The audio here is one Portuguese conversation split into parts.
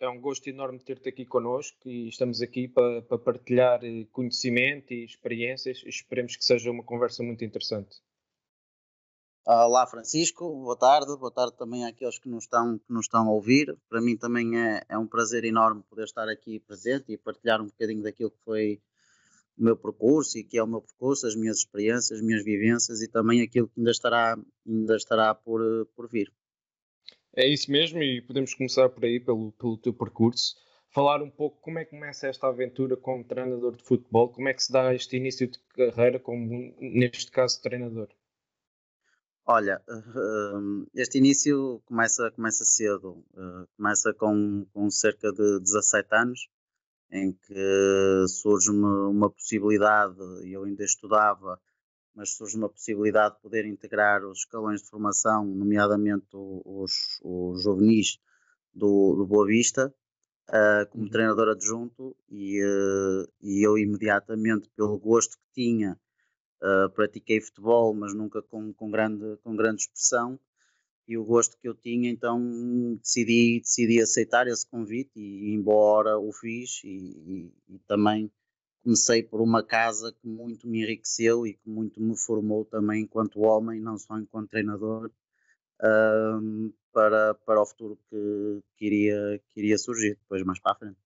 É um gosto enorme ter-te aqui connosco e estamos aqui para, para partilhar eh, conhecimento e experiências. Esperemos que seja uma conversa muito interessante. Olá Francisco, boa tarde, boa tarde também àqueles que nos estão, que nos estão a ouvir. Para mim também é, é um prazer enorme poder estar aqui presente e partilhar um bocadinho daquilo que foi o meu percurso e que é o meu percurso, as minhas experiências, as minhas vivências e também aquilo que ainda estará, ainda estará por, por vir. É isso mesmo, e podemos começar por aí, pelo, pelo teu percurso. Falar um pouco como é que começa esta aventura como treinador de futebol, como é que se dá este início de carreira, como neste caso treinador? Olha, este início começa, começa cedo, eh, começa com, com cerca de 17 anos, em que surge-me uma possibilidade, e eu ainda estudava, mas surge uma possibilidade de poder integrar os escalões de formação, nomeadamente os, os juvenis do, do Boa Vista, uh, como uhum. treinador adjunto, e, uh, e eu imediatamente, pelo gosto que tinha, uh, pratiquei futebol, mas nunca com, com, grande, com grande expressão, e o gosto que eu tinha, então decidi, decidi aceitar esse convite e embora o fiz e, e, e também comecei por uma casa que muito me enriqueceu e que muito me formou também enquanto homem, não só enquanto treinador, um, para, para o futuro que, que, iria, que iria surgir depois mais para a frente.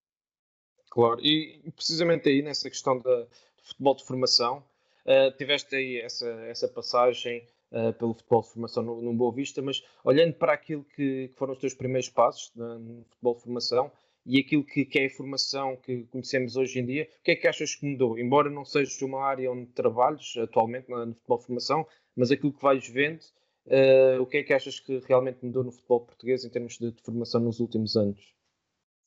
Claro, e precisamente aí nessa questão de futebol de formação, uh, tiveste aí essa, essa passagem uh, pelo futebol de formação no, no Boa Vista, mas olhando para aquilo que, que foram os teus primeiros passos no futebol de formação, e aquilo que, que, é a informação que conhecemos hoje em dia, o que é que achas que mudou? Embora não seja uma área onde trabalhos atualmente no futebol de formação, mas aquilo que vais vendo, uh, o que é que achas que realmente mudou no futebol português em termos de, de, formação nos últimos anos?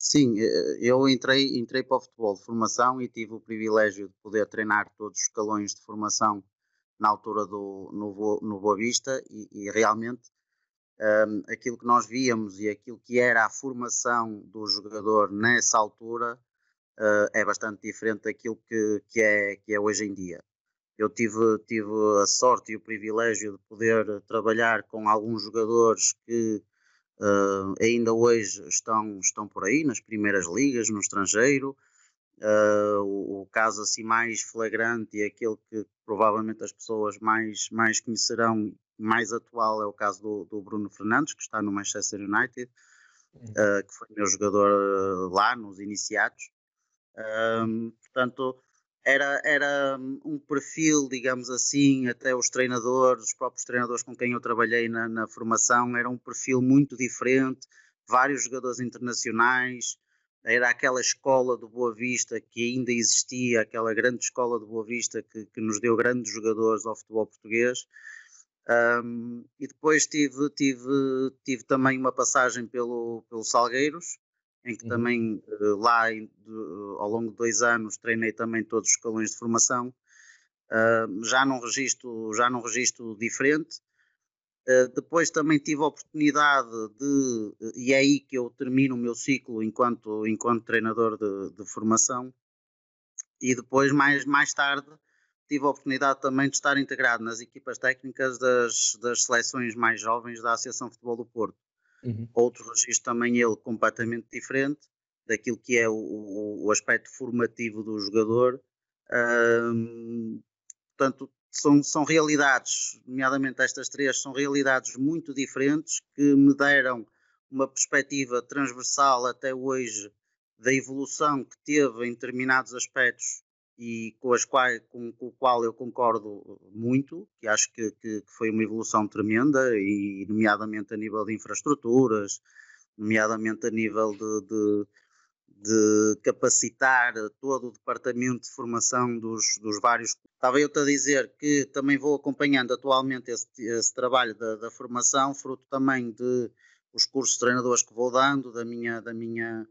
Sim, eh, eu entrei, entrei para o futebol de formação e tive o privilégio de poder treinar todos os escalões de formação na altura do no, no Boa Vista e, e realmente um, aquilo que nós víamos e aquilo que era a formação do jogador nessa altura uh, é bastante diferente daquilo que, que, é, que é hoje em dia. Eu tive, tive a sorte e o privilégio de poder trabalhar com alguns jogadores que uh, ainda hoje estão, estão por aí, nas primeiras ligas, no estrangeiro. Uh, o, o, caso assim mais flagrante e aquele que provavelmente as pessoas mais, mais conhecerão mais atual é o caso do, do Bruno Fernandes, que está no Manchester United, uh, que foi meu jogador uh, lá nos iniciados. Um, portanto, era, era um perfil, digamos assim, até os treinadores, os próprios treinadores com quem eu trabalhei na, na formação, era um perfil muito diferente, vários jogadores internacionais, era aquela escola do Boa Vista que ainda existia, aquela grande escola do Boa Vista que, que nos deu grandes jogadores ao futebol português. Um, e depois tive, tive, tive também uma passagem pelo, pelo Salgueiros, em que uhum. também uh, lá de, uh, ao longo de dois anos treinei também todos os escalões de formação, uh, já num registro, já num registro diferente. Ah, depois também tive a oportunidade de, e é aí que eu termino o meu ciclo enquanto, enquanto treinador de, de formação, e depois mais, mais tarde tive a oportunidade também de estar integrado nas equipas técnicas das, das seleções mais jovens da Associação de Futebol do Porto. Uhum. Outro registro também ele completamente diferente daquilo que é o, o aspecto formativo do jogador. Um, portanto, são, são realidades, nomeadamente estas três, são realidades muito diferentes que me deram uma perspectiva transversal até hoje da evolução que teve em determinados aspectos e com, as quais, com, com o qual eu concordo muito, que acho que, que, que, foi uma evolução tremenda, e nomeadamente a nível de infraestruturas, nomeadamente a nível de, de, de capacitar todo o departamento de formação dos, dos vários. Estava eu-te a dizer que também vou acompanhando atualmente esse, esse trabalho da, da, formação, fruto também de os cursos de treinadores que vou dando, da minha, da minha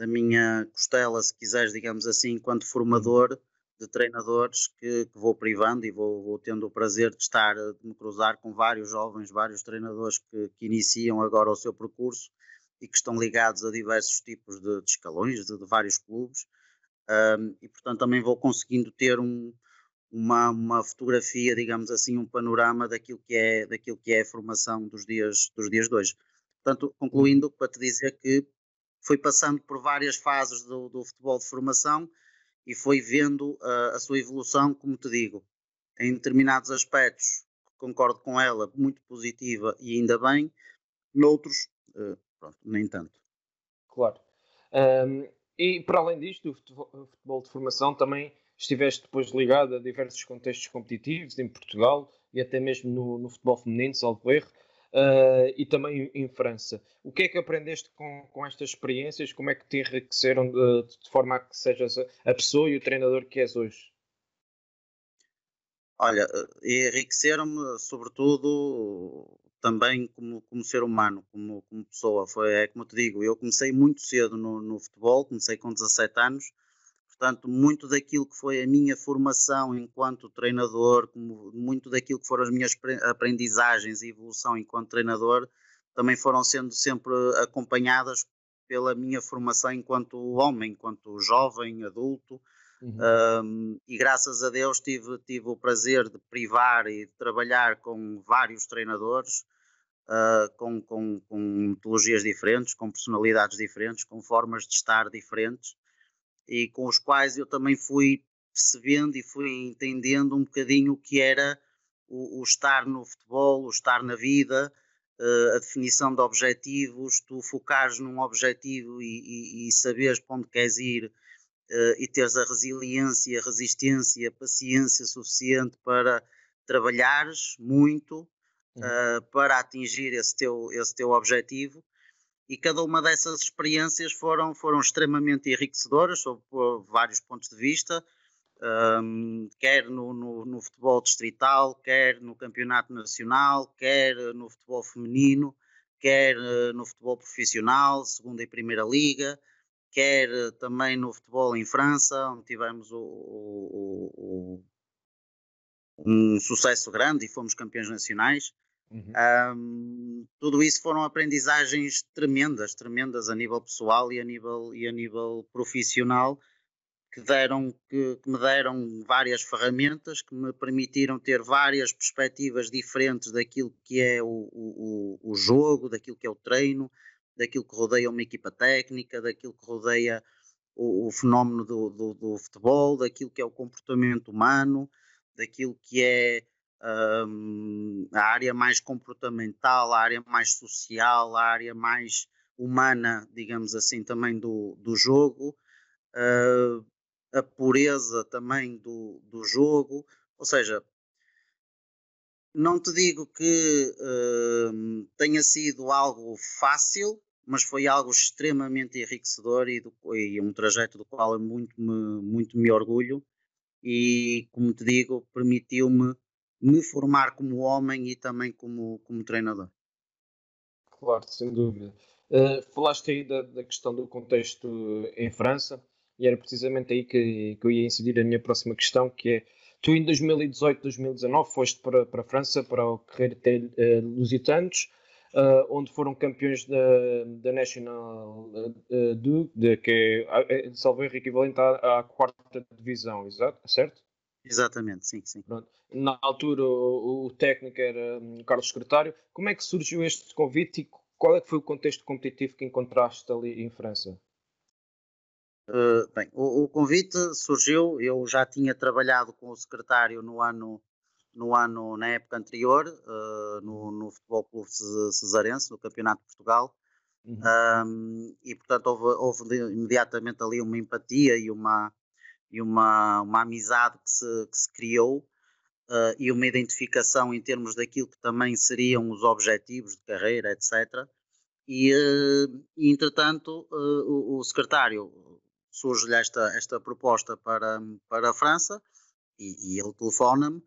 da minha costela, se quiseres, digamos assim, enquanto formador de treinadores que, que vou privando e vou, vou, tendo o prazer de estar, de me cruzar com vários jovens, vários treinadores que, que iniciam agora o seu percurso e que estão ligados a diversos tipos de, de escalões, de, de, vários clubes, um, e portanto também vou conseguindo ter um, uma, uma fotografia, digamos assim, um panorama daquilo que é, daquilo que é a formação dos dias, dos dias de hoje. Portanto, concluindo, para te dizer que foi passando por várias fases do, do futebol de formação e foi vendo uh, a sua evolução, como te digo, em determinados aspectos, concordo com ela, muito positiva e ainda bem, noutros, uh, pronto, nem tanto. Claro. Um, e para além disto, o futebol, o futebol de formação também estiveste depois ligado a diversos contextos competitivos em Portugal e até mesmo no, no futebol feminino, salvo erro uh, e também em França. O que é que aprendeste com, com estas experiências? Como é que te enriqueceram de, de forma a que sejas a, pessoa e o treinador que és hoje? Olha, eh, enriqueceram-me sobretudo também como, como ser humano, como, como pessoa. Foi, é como te digo, eu comecei muito cedo no, no futebol, comecei com 17 anos Portanto, muito daquilo que foi a minha formação enquanto treinador, muito daquilo que foram as minhas aprendizagens e evolução enquanto treinador, também foram sendo sempre acompanhadas pela minha formação enquanto homem, enquanto jovem, adulto. Uhum. Um, e graças a Deus tive, tive o prazer de privar e de trabalhar com vários treinadores, uh, com, com, com metodologias diferentes, com personalidades diferentes, com formas de estar diferentes e com os quais eu também fui percebendo e fui entendendo um bocadinho o que era o, o estar no futebol, o estar na vida, uh, a definição de objetivos, tu focares num objetivo e, e, e saberes para onde queres ir uh, e teres a resiliência, a resistência, a paciência suficiente para trabalhares muito uh, para atingir esse teu, esse teu objetivo e cada uma dessas experiências foram, foram extremamente enriquecedoras sob vários pontos de vista, um, quer no, no, no, futebol distrital, quer no campeonato nacional, quer no futebol feminino, quer uh, no futebol profissional, segunda e primeira liga, quer uh, também no futebol em França, onde tivemos o, o, o, um sucesso grande e fomos campeões nacionais. Uhum. Um, tudo isso foram aprendizagens tremendas, tremendas a nível pessoal e a nível, e a nível profissional, que, deram, que, que me deram várias ferramentas, que me permitiram ter várias perspectivas diferentes daquilo que é o, o, o jogo, daquilo que é o treino, daquilo que rodeia uma equipa técnica, daquilo que rodeia o, o fenómeno do, do, do futebol, daquilo que é o comportamento humano, daquilo que é um, a área mais comportamental, a área mais social, a área mais humana, digamos assim, também do, do jogo, uh, a pureza também do, do jogo, ou seja, não te digo que uh, tenha sido algo fácil, mas foi algo extremamente enriquecedor e, do, e um trajeto do qual eu muito me, muito me orgulho. E, como te digo, permitiu-me me formar como homem e também como, como treinador. Claro, sem dúvida. Uh, falaste aí da, da, questão do contexto em França e era precisamente aí que, que eu ia incidir a minha próxima questão, que é tu em 2018, 2019 foste para, para a França, para o Carreira uh, Lusitanos, uh, onde foram campeões da, da National uh, do, de, que é, é salvo erro, equivalente à, à quarta divisão, exato, certo? Exatamente, sim, sim. Pronto. Na altura o, o, técnico era um, Carlos Secretário. Como é que surgiu este convite e qual é que foi o contexto competitivo que encontraste ali em França? Uh, bem, o, o, convite surgiu, eu já tinha trabalhado com o secretário no ano, no ano na época anterior, uh, no, no Futebol Clube Cesarense, no Campeonato de Portugal, uhum. um, e portanto houve, houve imediatamente ali uma empatia e uma, e uma, uma amizade que se, que se criou uh, e uma identificação em termos daquilo que também seriam os objetivos de carreira, etc. E, uh, entretanto, uh, o, o, secretário surge-lhe esta, esta proposta para, para a França e, e ele telefona-me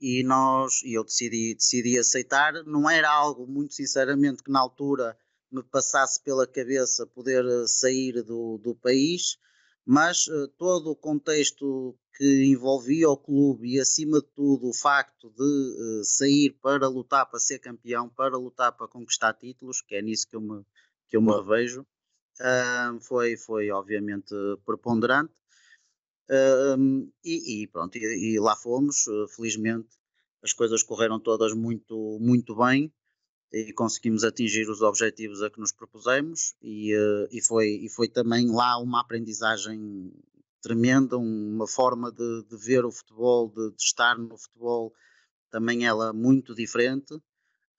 e nós e eu decidi, decidi aceitar. Não era algo, muito sinceramente, que na altura me passasse pela cabeça poder sair do, do país, mas uh, todo o contexto que envolvia o clube e, acima de tudo, o facto de uh, sair para lutar para ser campeão, para lutar para conquistar títulos, que é nisso que eu me, que eu me revejo, uh, foi, foi obviamente preponderante. E, e, pronto, e, e, lá fomos, felizmente as coisas correram todas muito, muito bem e conseguimos atingir os objetivos a que nos propusemos e, uh, e, foi, e foi também lá uma aprendizagem tremenda, uma forma de, de ver o futebol, de, de, estar no futebol, também ela muito diferente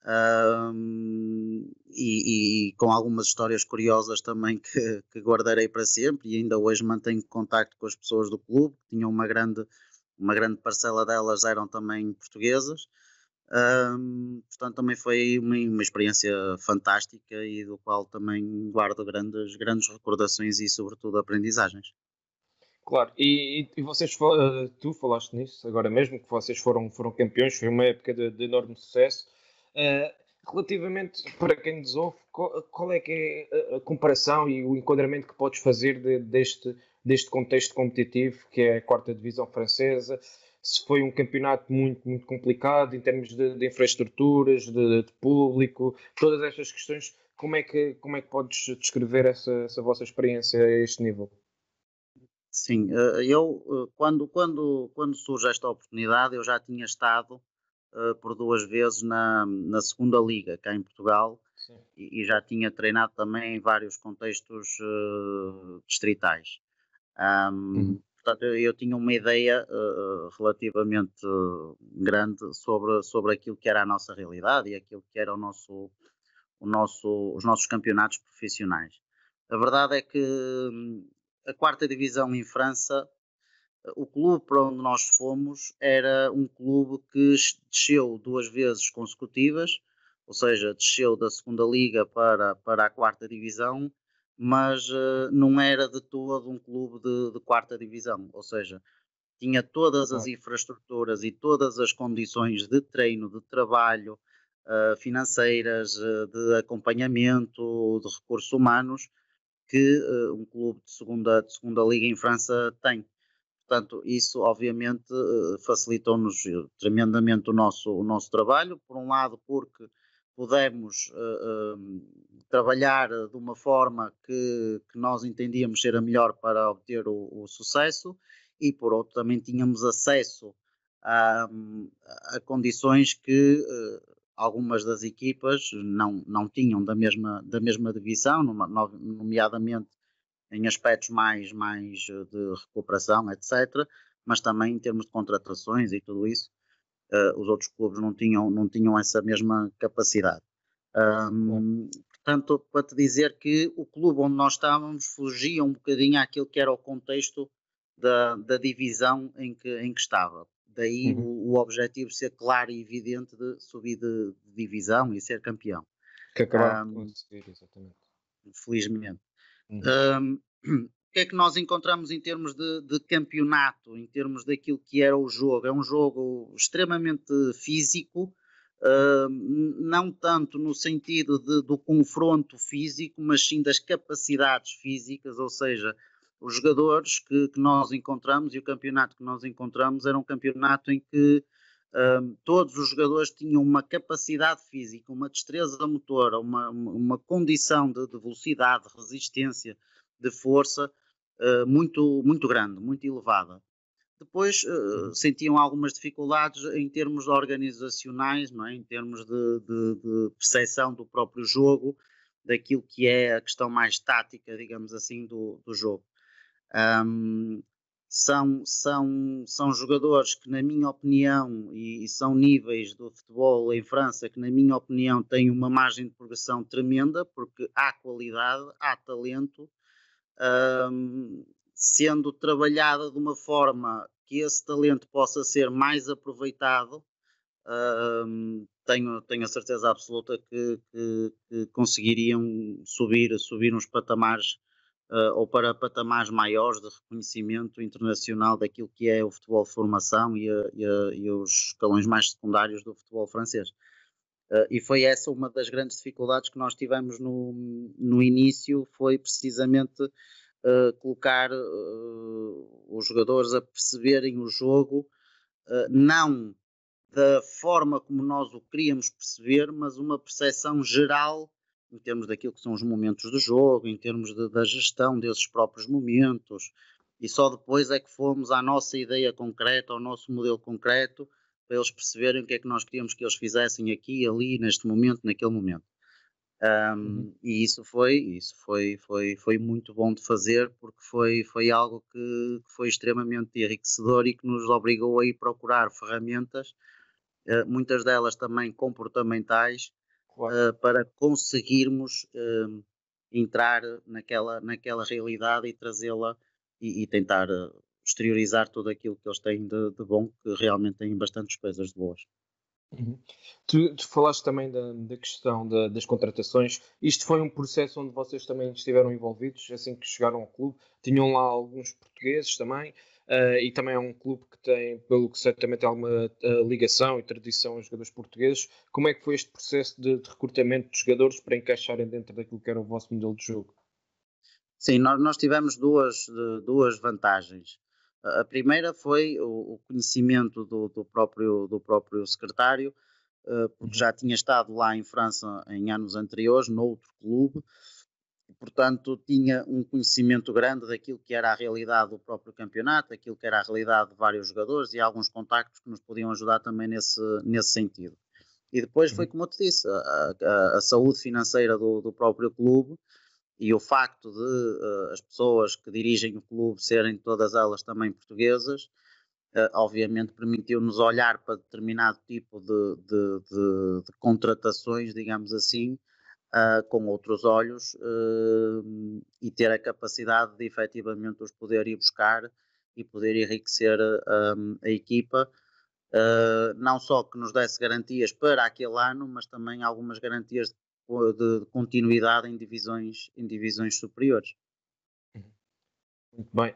um, e, e, com algumas histórias curiosas também que, que, guardarei para sempre e ainda hoje mantenho contacto com as pessoas do clube, que tinham uma grande, uma grande parcela delas eram também portuguesas um, portanto, também foi uma, uma, experiência fantástica e do qual também guardo grandes, grandes recordações e, sobretudo, aprendizagens. Claro, e, e vocês, eh, tu falaste nisso agora mesmo, que vocês foram, foram campeões, foi uma época de, de enorme sucesso. Uh, relativamente, para quem nos ouve, qual, qual, é que é a comparação e o enquadramento que podes fazer de, deste, deste contexto competitivo, que é a quarta divisão francesa, se foi um campeonato muito, muito complicado em termos de, de infraestruturas, de, de, público, todas estas questões, como é que, como é que podes descrever essa, essa vossa experiência a este nível? Sim, eh, eu eh, quando, quando, quando surge esta oportunidade, eu já tinha estado uh, por duas vezes na, na segunda liga, cá em Portugal, e, e, já tinha treinado também em vários contextos uh, distritais. Um, uhum. Portanto, eu tinha uma ideia uh, relativamente grande sobre, sobre aquilo que era a nossa realidade e aquilo que era o nosso, o nosso, os nossos campeonatos profissionais. A verdade é que hum, a quarta divisão em França, o clube para onde nós fomos era um clube que desceu duas vezes consecutivas, ou seja, desceu da segunda liga para, para a quarta divisão mas uh, não era de todo um clube de, de, quarta divisão, ou seja, tinha todas as infraestruturas e todas as condições de treino, de trabalho, uh, financeiras, uh, de acompanhamento, de recursos humanos que um clube de segunda, de segunda liga em França tem. Portanto, isso obviamente facilitou-nos tremendamente o nosso, o nosso trabalho, por um lado porque pudemos uh, uh, trabalhar de uma forma que, que, nós entendíamos ser a melhor para obter o, o sucesso e por outro também tínhamos acesso a, a condições que uh, algumas das equipas não, não tinham da mesma, da mesma divisão, nomeadamente em aspectos mais, mais de recuperação, etc., mas também em termos de contratações e tudo isso uh, os outros clubes não tinham, não tinham essa mesma capacidade. Um, portanto, para te dizer que o clube onde nós estávamos fugia um bocadinho àquilo que era o contexto da, da divisão em que, em que estava. Daí uhum. o, o, objetivo ser claro e evidente de subir de, de divisão e ser campeão. Que acabaram um, de conseguir, exatamente. Felizmente. Uhum. Um, que é que nós encontramos em termos de, de, campeonato, em termos daquilo que era o jogo? É um jogo extremamente físico, uh, não tanto no sentido de, do confronto físico, mas sim das capacidades físicas, ou seja, os jogadores que, que nós encontramos e o campeonato que nós encontramos era um campeonato em que uh, todos os jogadores tinham uma capacidade física, uma destreza motora, uma, uma condição de, de velocidade, de resistência, de força uh, muito, muito grande, muito elevada. Depois uh, sentiam algumas dificuldades em termos organizacionais, não é? em termos de, de, de percepção do próprio jogo, daquilo que é a questão mais tática, digamos assim, do, do jogo. Um, são, são, são jogadores que, na minha opinião, e, e, são níveis do futebol em França que, na minha opinião, têm uma margem de progressão tremenda, porque há qualidade, há talento, um, sendo trabalhada de uma forma que esse talento possa ser mais aproveitado, uh, tenho, tenho a certeza absoluta que, que, que conseguiriam subir, subir uns patamares uh, ou para patamares maiores de reconhecimento internacional daquilo que é o futebol de formação e, a, e, a, e os escalões mais secundários do futebol francês. Uh, e foi essa uma das grandes dificuldades que nós tivemos no, no início, foi precisamente uh, colocar os jogadores a perceberem o jogo, não da forma como nós o queríamos perceber, mas uma percepção geral em termos daquilo que são os momentos do jogo, em termos de, da gestão desses próprios momentos, e só depois é que fomos à nossa ideia concreta, ao nosso modelo concreto, para eles perceberem o que é que nós queríamos que eles fizessem aqui, ali, neste momento, naquele momento. Um, uhum. E isso foi, isso foi, foi, foi muito bom de fazer, porque foi, foi algo que, que foi extremamente enriquecedor e que nos obrigou a ir procurar ferramentas, uh, muitas delas também comportamentais, claro. uh, para conseguirmos uh, entrar naquela, naquela realidade e trazê-la e, e, tentar uh, exteriorizar tudo aquilo que eles têm de, de, bom, que realmente têm bastantes coisas de boas. Uhum. Tu, tu, falaste também da, da questão da, das contratações. Isto foi um processo onde vocês também estiveram envolvidos assim que chegaram ao clube. Tinham lá alguns portugueses também. Uh, e também é um clube que tem, pelo que certamente tem alguma uh, ligação e tradição aos jogadores portugueses. Como é que foi este processo de, de, recrutamento de jogadores para encaixarem dentro daquilo que era o vosso modelo de jogo? Sim, nós, nós tivemos duas, duas vantagens. A primeira foi o, o conhecimento do, do, próprio, do próprio secretário, uh, porque uhum. já tinha estado lá em França em anos anteriores, noutro clube, portanto, tinha um conhecimento grande daquilo que era a realidade do próprio campeonato, daquilo que era a realidade de vários jogadores e alguns contactos que nos podiam ajudar também nesse, nesse sentido. E depois foi, uhum. como eu te disse, a, a, a saúde financeira do, do, próprio clube e o facto de uh, as pessoas que dirigem o clube serem todas elas também portuguesas, uh, obviamente permitiu-nos olhar para determinado tipo de, de, de, de contratações, digamos assim, uh, com outros olhos e ter a capacidade de efetivamente os poder ir buscar e poder enriquecer a equipa. não só que nos desse garantias para aquele ano, mas também algumas garantias de, de continuidade em divisões, em divisões superiores. Muito bem.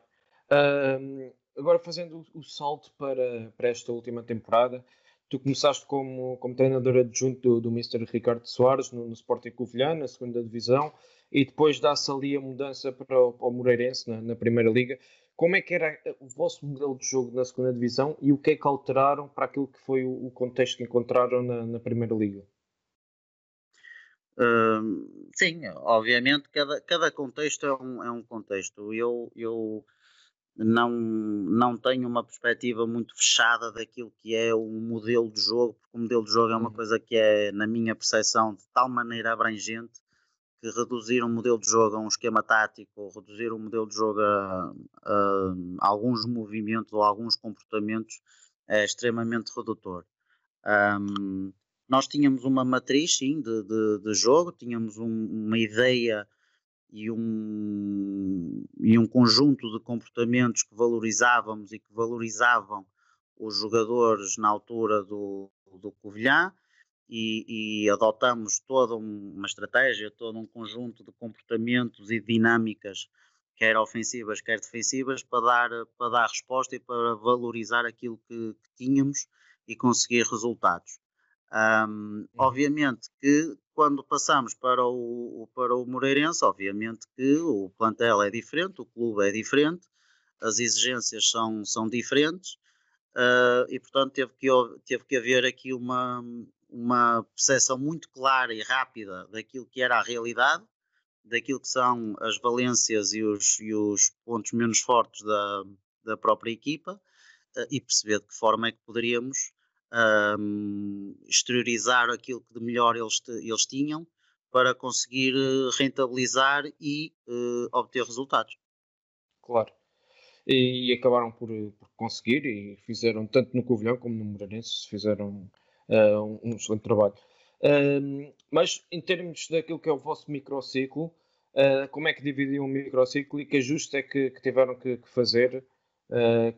agora fazendo o salto para, para esta última temporada, Tu começaste como, como treinador adjunto do, do Mr. Ricardo Soares no, no Sporting Covilhã, na segunda divisão, e depois dá-se ali a mudança para o, para o Moreirense na, na, Primeira Liga. Como é que era o vosso modelo de jogo na segunda divisão e o que é que alteraram para aquilo que foi o, o contexto que encontraram na, na Primeira Liga? Uh, sim, obviamente cada, cada contexto é um, é um contexto. Eu, eu não, não tenho uma perspectiva muito fechada daquilo que é o modelo de jogo, porque o modelo de jogo é uma uhum. coisa que é, na minha percepção, de tal maneira abrangente que reduzir um modelo de jogo a um esquema tático, ou reduzir um modelo de jogo a, a, a alguns movimentos ou alguns comportamentos é extremamente redutor. Um, nós tínhamos uma matriz, sim, de, de, de jogo, tínhamos um, uma ideia e um, e um conjunto de comportamentos que valorizávamos e que valorizavam os jogadores na altura do, do Covilhã e, e adotamos toda uma estratégia, todo um conjunto de comportamentos e dinâmicas, quer ofensivas, quer defensivas, para dar, para dar resposta e para valorizar aquilo que, que tínhamos e conseguir resultados. Um, obviamente que quando passamos para o, para o Moreirense, obviamente que o plantel é diferente, o clube é diferente, as exigências são, são diferentes uh, e, portanto, teve que, teve que haver aqui uma, uma percepção muito clara e rápida daquilo que era a realidade, daquilo que são as valências e os, e os pontos menos fortes da, da própria equipa uh, e perceber de que forma é que poderíamos um, exteriorizar aquilo que de melhor eles, eles tinham para conseguir eh, rentabilizar e uh, obter resultados. Claro. E, acabaram por, por, conseguir e fizeram, tanto no Covilhão como no Moreirense, fizeram uh, um, um, excelente trabalho. mas em termos daquilo que é o vosso microciclo, como é que dividiam o microciclo e que ajustes é que, que tiveram que, que fazer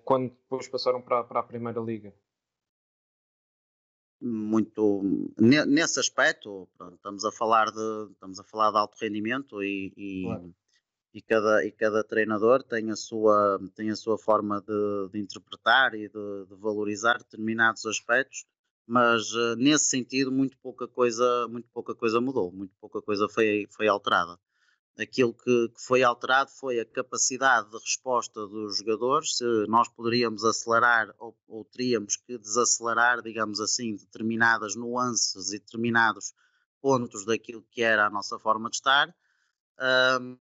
quando depois passaram para, para a Primeira Liga? Muito nesse aspecto, pronto, estamos a falar de estamos a falar de alto rendimento e, e, claro. e, cada, e cada treinador tem a sua tem a sua forma de, de interpretar e de, de, valorizar determinados aspectos, mas uh, nesse sentido muito pouca coisa muito pouca coisa mudou, muito pouca coisa foi foi alterada. Aquilo que, que, foi alterado foi a capacidade de resposta dos jogadores, se nós poderíamos acelerar ou, ou teríamos que desacelerar, digamos assim, determinadas nuances e determinados pontos daquilo que era a nossa forma de estar. Um,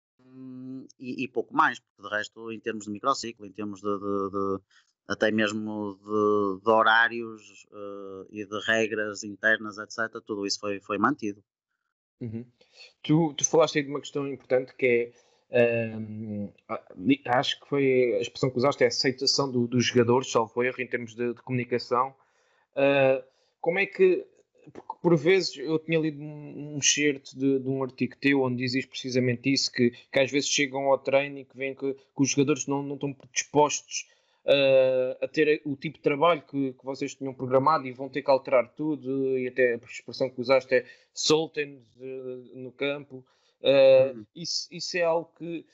e, e, pouco mais, porque de resto, em termos de microciclo, em termos de, de, de até mesmo de, de horários uh, e de regras internas, etc., tudo isso foi, foi mantido. Uhum. Tu, tu falaste aí de uma questão importante que é um, acho que foi a expressão que usaste é a aceitação do, dos jogadores, salvo erro, em termos de, de comunicação. Uh, como é que por vezes eu tinha lido um, um certo de, de, um artigo teu onde dizes precisamente isso, que, que às vezes chegam ao treino e que veem que, que os jogadores não, não estão predispostos uh, a ter o tipo de trabalho que, que, vocês tinham programado e vão ter que alterar tudo, e até a expressão que usaste é soltem uh, no campo. Uh, isso, isso é algo que.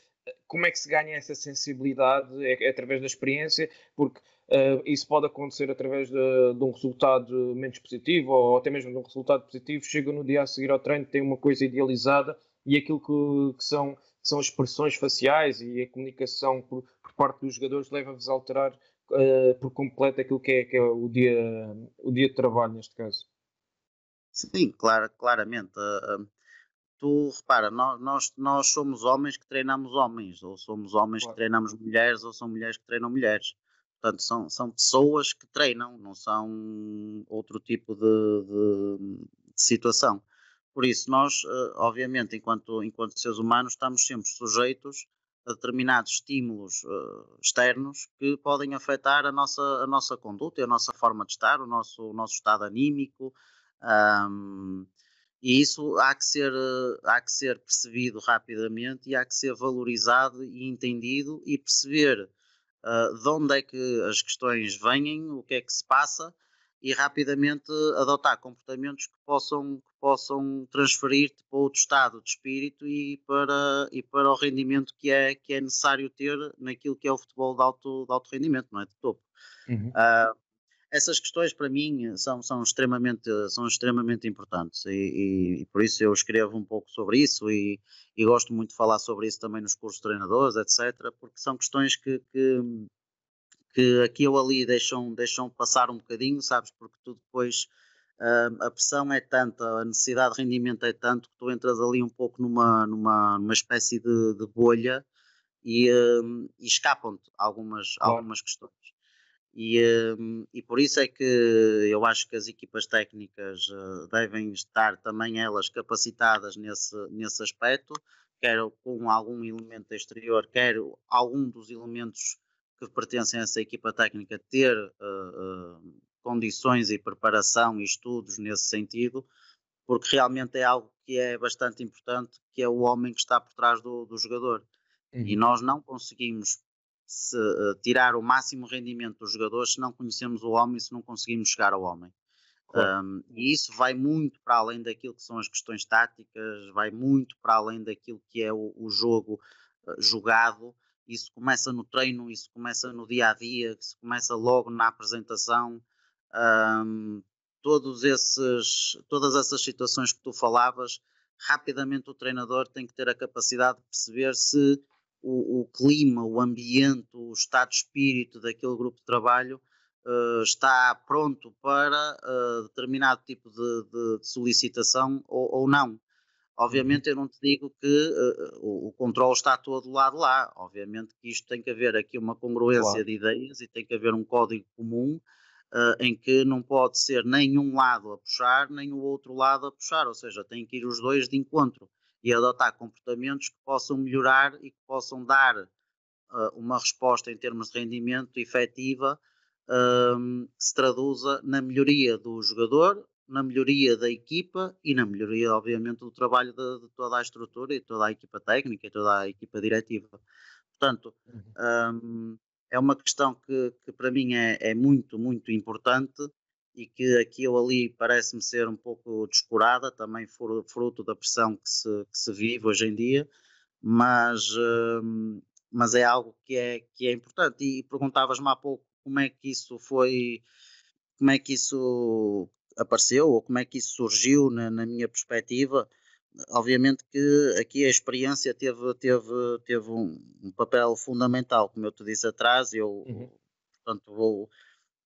Como é que se ganha essa sensibilidade? É, é através da experiência, porque Uh, isso pode acontecer através de, de, um resultado menos positivo ou até mesmo de um resultado positivo. Chega no dia a seguir ao treino, tem uma coisa idealizada e aquilo que, que são, que são as expressões faciais e a comunicação por, parte dos jogadores leva-vos a alterar uh, por completo aquilo que é, que é, o, dia, o dia de trabalho, neste caso. Sim, claro, claramente. Uh, tu repara, nós, nós, nós somos homens que treinamos homens, ou somos homens claro. que treinamos mulheres, ou são mulheres que treinam mulheres. Portanto, são, são pessoas que treinam, não são outro tipo de, de, de situação. Por isso, nós, obviamente, enquanto, enquanto seres humanos, estamos sempre sujeitos a determinados estímulos uh, externos que podem afetar a nossa, a nossa conduta, a nossa forma de estar, o nosso, o nosso estado anímico. Um, e isso há que, ser, uh, há que ser percebido rapidamente e há que ser valorizado e entendido e perceber uh, de onde é que as questões vêm, o que é que se passa e rapidamente adotar comportamentos que possam, que possam transferir-te para outro estado de espírito e para, e para o rendimento que é, que é necessário ter naquilo que é o futebol de alto, de alto rendimento, não é? De topo. Uhum. Uh, essas questões para mim são, são, extremamente, são extremamente importantes e, e, e, por isso eu escrevo um pouco sobre isso e, e, gosto muito de falar sobre isso também nos cursos de treinadores, etc., porque são questões que, que que aqui ou ali deixam, deixam passar um bocadinho, sabes? Porque tu depois uh, a pressão é tanta, a necessidade de rendimento é tanto que tu entras ali um pouco numa, numa, numa espécie de, de bolha e, uh, e escapam-te algumas, algumas questões. E, uh, e por isso é que eu acho que as equipas técnicas devem estar também elas capacitadas nesse, nesse aspecto, quer com algum elemento exterior, quer algum dos elementos que pertencem a essa equipa técnica ter uh, uh, condições e preparação e estudos nesse sentido, porque realmente é algo que é bastante importante, que é o homem que está por trás do, do jogador. Uhum. E nós não conseguimos se, uh, tirar o máximo rendimento dos jogadores se não conhecemos o homem, se não conseguimos chegar ao homem. Claro. Um, e isso vai muito para além daquilo que são as questões táticas, vai muito para além daquilo que é o, o jogo jogado isso começa no treino, isso começa no dia a dia, isso começa logo na apresentação. Um, todos esses, todas essas situações que tu falavas, rapidamente o treinador tem que ter a capacidade de perceber se o, o clima, o ambiente, o estado de espírito daquele grupo de trabalho uh, está pronto para uh, determinado tipo de, de, de solicitação ou, ou, não. Obviamente eu não te digo que uh, o, o controle está todo lado lá. Obviamente que isto tem que haver aqui uma congruência claro. de ideias e tem que haver um código comum uh, em que não pode ser nem um lado a puxar, nem o outro lado a puxar. Ou seja, tem que ir os dois de encontro e adotar comportamentos que possam melhorar e que possam dar uh, uma resposta em termos de rendimento efetiva que se traduza na melhoria do jogador, na melhoria da equipa e na melhoria, obviamente, do trabalho de, de toda a estrutura e toda a equipa técnica e toda a equipa diretiva. Portanto, uhum. um, é uma questão que, que para mim é, é, muito, muito importante e que aqui ou ali parece-me ser um pouco descurada, também fruto da pressão que se, que se vive hoje em dia, mas, um, mas é algo que é, que é importante. E perguntavas-me há pouco como é que isso foi, como é que isso apareceu ou como é que isso surgiu na, na minha perspectiva. Obviamente que aqui a experiência teve, teve, teve um, um papel fundamental, como eu te disse atrás, eu uhum. portanto vou,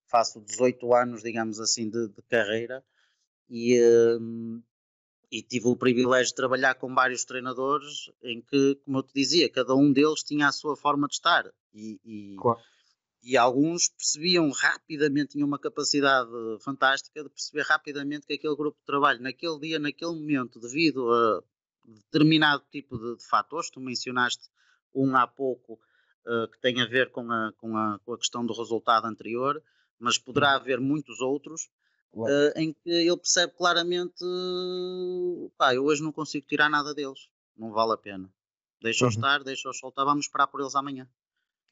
faço 18 anos, digamos assim, de, de carreira e, um, e tive o privilégio de trabalhar com vários treinadores em que, como eu te dizia, cada um deles tinha a sua forma de estar e, e, claro e alguns percebiam rapidamente, tinham uma capacidade fantástica de perceber rapidamente que aquele grupo de trabalho, naquele dia, naquele momento, devido a determinado tipo de, de fatores, tu mencionaste um há pouco uh, que tem a ver com a, com, a, com a questão do resultado anterior, mas poderá uhum. haver muitos outros, uh, em que ele percebe claramente, pá, eu hoje não consigo tirar nada deles, não vale a pena. Deixa-os uhum. estar, deixa-os soltar, vamos esperar por eles amanhã.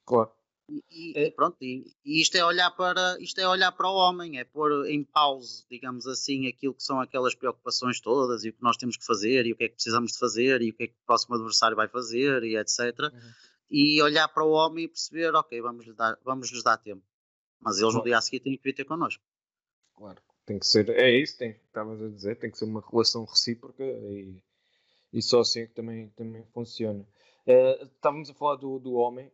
Claro. E, é. e, pronto, e, e, isto é olhar para isto é olhar para o homem, é pôr em pause, digamos assim, aquilo que são aquelas preocupações todas e o que nós temos que fazer e o que é que precisamos de fazer e o que é que o próximo adversário vai fazer e etc. Uhum. E olhar para o homem e perceber, ok, vamos lhes dar, vamos lhes dar tempo. Mas eles no dia a seguir têm que vir ter connosco. Claro, tem que ser, é isso, tem, estavas a dizer, tem que ser uma relação recíproca e, e só assim é que também, também funciona. Uh, estávamos a falar do, do homem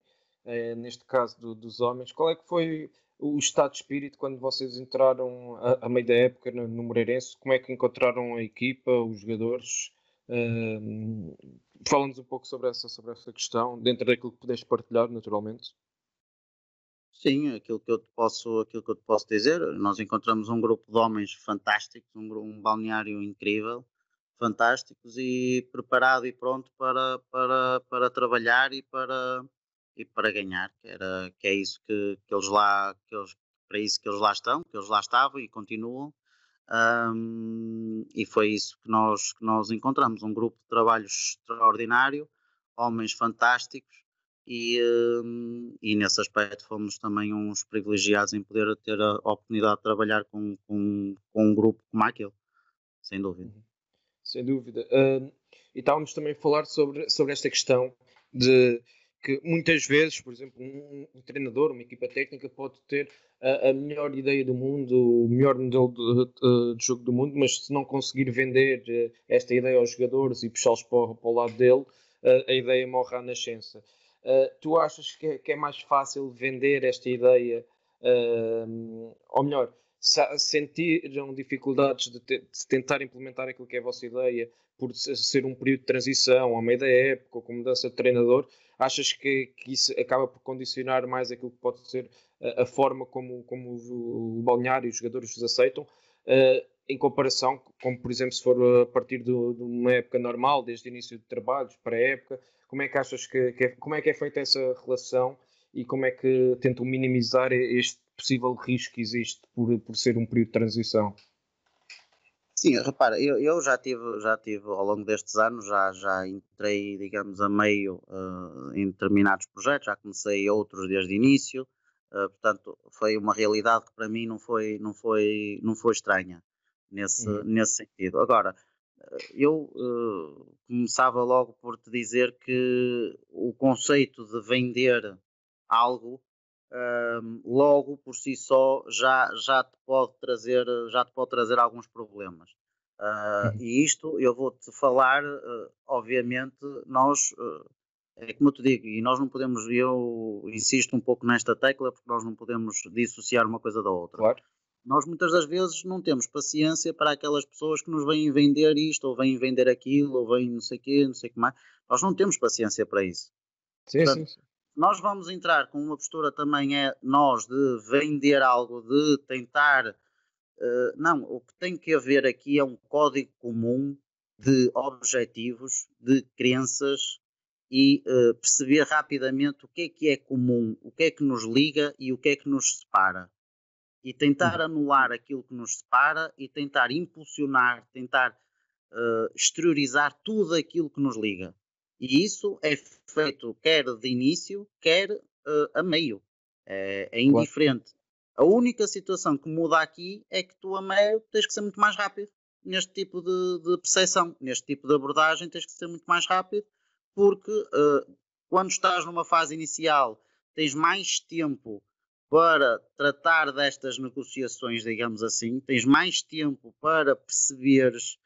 é, neste caso do, dos homens, qual é que foi o estado de espírito quando vocês entraram a, a meio da época no, no Moreirense? Como é que encontraram a equipa, os jogadores? Uh, Fala-nos um pouco sobre essa, sobre essa questão, dentro daquilo que puderes partilhar, naturalmente. Sim, aquilo que eu te posso, aquilo que eu te posso dizer, nós encontramos um grupo de homens fantásticos, um, um balneário incrível, fantásticos e preparado e pronto para, para, para trabalhar e para, e para ganhar, que, era, que é isso que, que eles lá, que eles, para isso que eles lá estão, que eles lá estavam e continuam. Um, e foi isso que nós, que nós encontramos, um grupo de trabalho extraordinário, homens fantásticos e, um, e nesse aspecto fomos também uns privilegiados em poder ter a oportunidade de trabalhar com, com, com um grupo como aquele, sem dúvida. Uhum. Sem dúvida. Uh, e estávamos também a falar sobre, sobre esta questão de que muitas vezes, por exemplo, um, um treinador, uma equipa técnica pode ter a, a, melhor ideia do mundo, o melhor modelo de, de, de, jogo do mundo, mas se não conseguir vender uh, esta ideia aos jogadores e puxá-los para, para, o lado dele, uh, a ideia morre à nascença. Uh, tu achas que é, que é, mais fácil vender esta ideia, ou melhor, sentiram dificuldades de, te, de, tentar implementar aquilo que é a vossa ideia por ser um período de transição, ao meio da época, com mudança de treinador, Achas que, que isso acaba por condicionar mais aquilo que pode ser a, a forma como, como o, o balneário e os jogadores os aceitam? Uh, em comparação, como por exemplo, se for a partir de uma época normal, desde o início de trabalhos para a época, como é que achas que, que é, como é que é feita essa relação e como é que tentam minimizar este possível risco que existe por, por ser um período de transição? Sim, repara, eu, eu já tive, já tive ao longo destes anos, já, já entrei, digamos, a meio uh, em determinados projetos, já comecei outros desde o início, uh, portanto, foi uma realidade que para mim não foi, não foi, não foi estranha nesse, uhum. nesse sentido. Agora, eu uh, começava logo por te dizer que o conceito de vender algo um, logo por si só já, já, te pode trazer, já te pode trazer alguns problemas. Uh. E isto eu vou-te falar, uh, obviamente, nós, uh, é como eu te digo, e nós não podemos, eu insisto um pouco nesta tecla, porque nós não podemos dissociar uma coisa da outra. Claro. Nós muitas das vezes não temos paciência para aquelas pessoas que nos vêm vender isto, ou vêm vender aquilo, ou vêm não sei o quê, não sei o que mais. Nós não temos paciência para isso. Sim, Portanto, sim, sim nós vamos entrar com uma postura também é nós de vender algo, de tentar. Uh, não, o que tem que haver aqui é um código comum de objetivos, de crenças e uh, perceber rapidamente o que é que é comum, o que é que nos liga e o que é que nos separa. e tentar anular aquilo que nos separa e tentar impulsionar, tentar uh, exteriorizar tudo aquilo que nos liga. E isso é feito quer de início, quer uh, a meio. É, é indiferente. A única situação que muda aqui é que tu a meio tens que ser muito mais rápido neste tipo de, de percepção, neste tipo de abordagem tens que ser muito mais rápido, porque uh, quando estás numa fase inicial tens mais tempo para tratar destas negociações, digamos assim, tens mais tempo para perceberes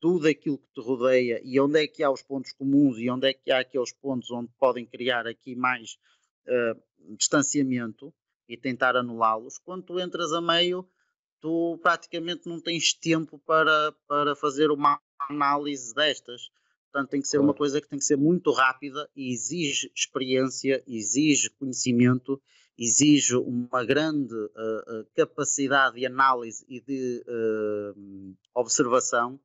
tudo aquilo que te rodeia e onde é que há os pontos comuns e onde é que há aqueles pontos onde podem criar aqui mais uh, distanciamento e tentar anulá-los. Quando tu entras a meio, tu praticamente não tens tempo para, para fazer uma análise destas. Portanto, tem que ser claro. uma coisa que tem que ser muito rápida e exige experiência, exige conhecimento, exige uma grande uh, capacidade de análise e de uh, observação.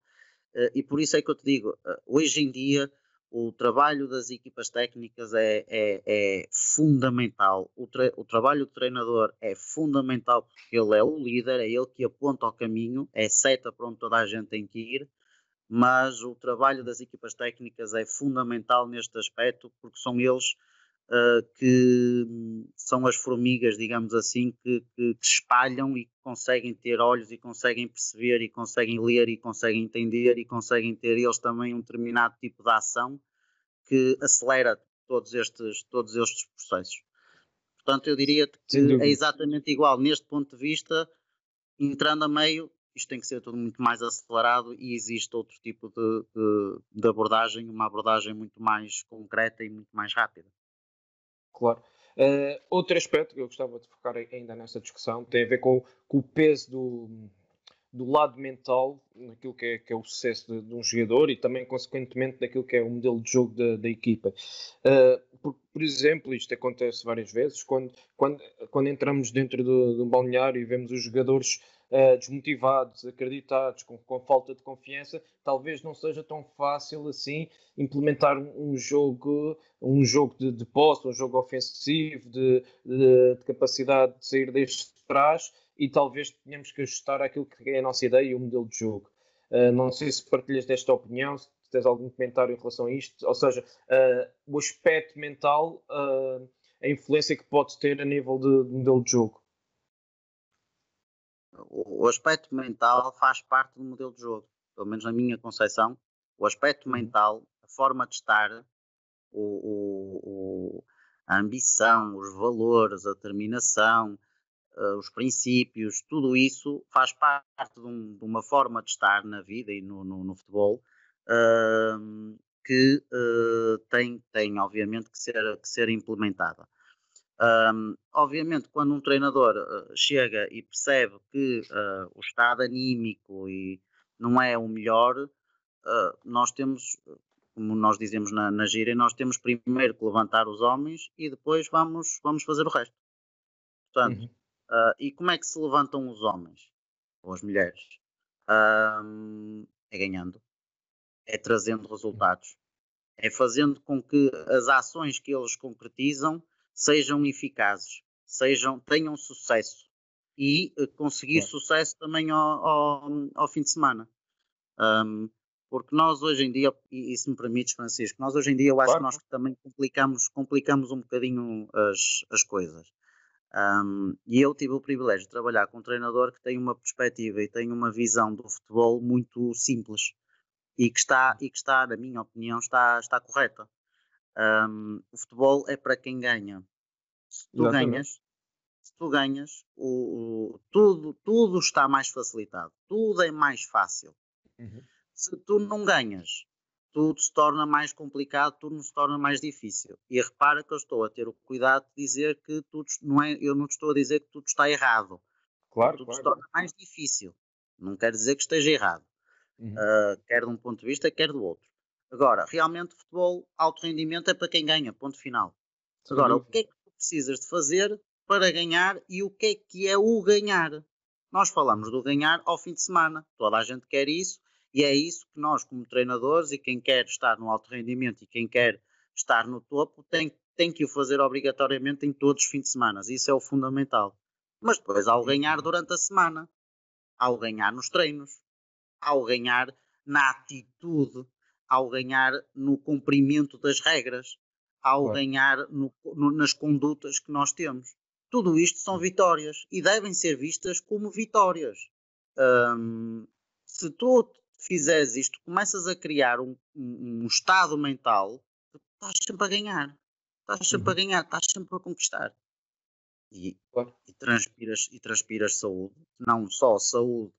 Uh, e por isso é que eu te digo, hoje em dia o trabalho das equipas técnicas é, é, é fundamental. O, o, trabalho do treinador é fundamental porque ele é o líder, é ele que aponta o caminho, é seta para onde toda a gente tem que ir, mas o trabalho das equipas técnicas é fundamental neste aspecto porque são eles uh, que são as formigas, digamos assim, que, que, que espalham e conseguem ter olhos e conseguem perceber e conseguem ler e conseguem entender e conseguem ter eles também um determinado tipo de ação que acelera todos estes, todos estes processos. Portanto, eu diria que é exatamente igual neste ponto de vista, entrando a meio, isto tem que ser tudo muito mais acelerado e existe outro tipo de, de, de abordagem, uma abordagem muito mais concreta e muito mais rápida. Claro. Uh, outro aspecto que eu gostava de focar ainda nesta discussão tem a ver com, com o peso do, do lado mental naquilo que é, que é o sucesso de, de, um jogador e também, consequentemente, daquilo que é o modelo de jogo da, da equipa. Uh, por, por, exemplo, isto acontece várias vezes, quando, quando, quando entramos dentro de, de um balneário e vemos os jogadores uh, desmotivados, desacreditados, com, com, falta de confiança, talvez não seja tão fácil assim implementar um jogo, um jogo de, de posse, um jogo ofensivo, de, de, de capacidade de sair deste trás e talvez tenhamos que ajustar aquilo que é a nossa ideia e o modelo de jogo. Uh, não sei se partilhas desta opinião, se tens algum comentário em relação a isto, ou seja, uh, o aspecto mental, uh, a influência que pode ter a nível de, de modelo de jogo o aspecto mental faz parte do modelo de jogo, pelo menos na minha concepção. O aspecto uhum. mental, a forma de estar, o, o, a ambição, os valores, a determinação, uh, os princípios, tudo isso faz parte de, um, de, uma forma de estar na vida e no, no, no futebol uh, que uh, tem, tem, obviamente, que ser, que ser implementada. Um, obviamente, quando um treinador uh, chega e percebe que uh, o estado anímico e não é o melhor, uh, nós temos, como nós dizemos na, na gira, nós temos primeiro que levantar os homens e depois vamos, vamos fazer o resto. Portanto, uhum. e como é que se levantam os homens ou as mulheres? é ganhando, é trazendo resultados, é fazendo com que as ações que eles concretizam sejam eficazes, sejam, tenham sucesso e uh, conseguir é. sucesso também ao, ao, ao, fim de semana. Um, porque nós hoje em dia, e, e se me permites, Francisco, nós hoje em dia eu acho claro. que nós também complicamos, complicamos um bocadinho as, as coisas. Um, e eu tive o privilégio de trabalhar com um treinador que tem uma perspectiva e tem uma visão do futebol muito simples e que está, e que está na minha opinião, está, está correta. Um, o futebol é para quem ganha. Se tu Exatamente. ganhas, se tu ganhas, o, o, tudo, tudo está mais facilitado, tudo é mais fácil. Uhum. Se tu não ganhas, tudo se torna mais complicado, tudo se torna mais difícil. E repara que eu estou a ter o cuidado de dizer que tudo não é, eu não estou a dizer que tudo está errado. Claro, tudo claro. se torna mais difícil. Não quer dizer que esteja errado. Uhum. Uh, quer de um ponto de vista, quer do outro. Agora, realmente, futebol alto rendimento é para quem ganha, ponto final. Agora, o que é que tu precisas de fazer para ganhar e o que é que é o ganhar? Nós falamos do ganhar ao fim de semana. Toda a gente quer isso e é isso que nós, como treinadores, e quem quer estar no alto rendimento e quem quer estar no topo, tem, tem que o fazer obrigatoriamente em todos os fins de semana. Isso é o fundamental. Mas depois, ao ganhar durante a semana, ao ganhar nos treinos, ao ganhar na atitude, ao ganhar no cumprimento das regras, ao claro. ganhar no, no, nas condutas que nós temos. Tudo isto são vitórias e devem ser vistas como vitórias. Se tu fizeres isto, começas a criar um, um, um estado mental, estás sempre a ganhar. Estás sempre uhum. a ganhar, estás sempre a conquistar. E, claro. e, transpiras, e transpiras saúde, não só saúde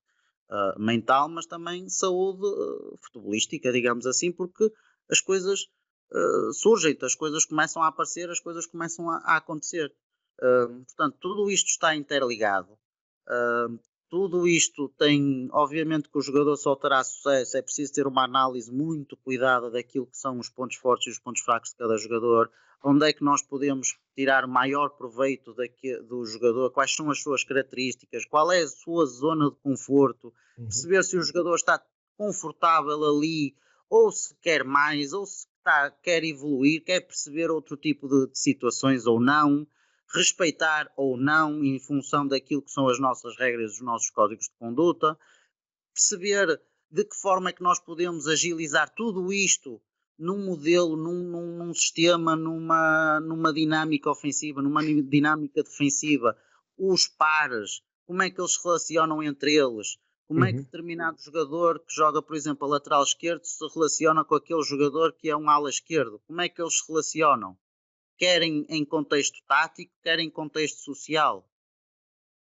uh, mental, mas também saúde uh, futebolística, digamos assim, porque as coisas uh, surgem, as coisas começam a aparecer, as coisas começam a, a acontecer. portanto, tudo isto está interligado. tudo isto tem, obviamente, que o jogador só terá sucesso, é preciso ter uma análise muito cuidada daquilo que são os pontos fortes e os pontos fracos de cada jogador, onde é que nós podemos tirar maior proveito daqui, do jogador, quais são as suas características, qual é a sua zona de conforto, uhum. perceber se o jogador está confortável ali, ou se quer mais, ou se está, quer evoluir, quer perceber outro tipo de, de situações ou não, respeitar ou não em função daquilo que são as nossas regras, os nossos códigos de conduta, perceber de que forma é que nós podemos agilizar tudo isto num modelo, num, num, num, sistema, numa, numa dinâmica ofensiva, numa dinâmica defensiva, os pares, como é que eles se relacionam entre eles, como uhum. é que uhum. determinado jogador que joga, por exemplo, a lateral esquerdo se relaciona com aquele jogador que é um ala esquerdo, como é que eles se relacionam, quer em, contexto tático, quer em contexto social.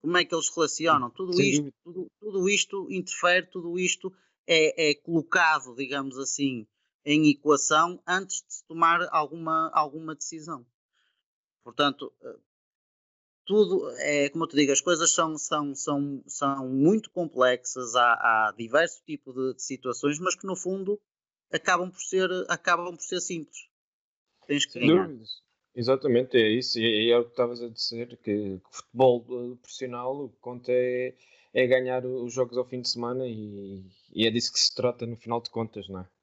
Como é que eles se relacionam? Tudo isto, tudo, tudo isto interfere, tudo isto é, é colocado, digamos assim, em equação antes de se tomar alguma, alguma decisão. Portanto, eh, tudo é como eu te digo, as coisas são, são, são, são muito complexas, há, há diversos tipos de, de, situações, mas que no fundo acabam por ser, acabam por ser simples. Tens que Sem ganhar. Dúvidas. Exatamente, é isso. E é o que estavas a dizer, que, que o futebol eh, profissional o que conta é, é ganhar os jogos ao fim de semana e, e é disso que se trata no final de contas, não é?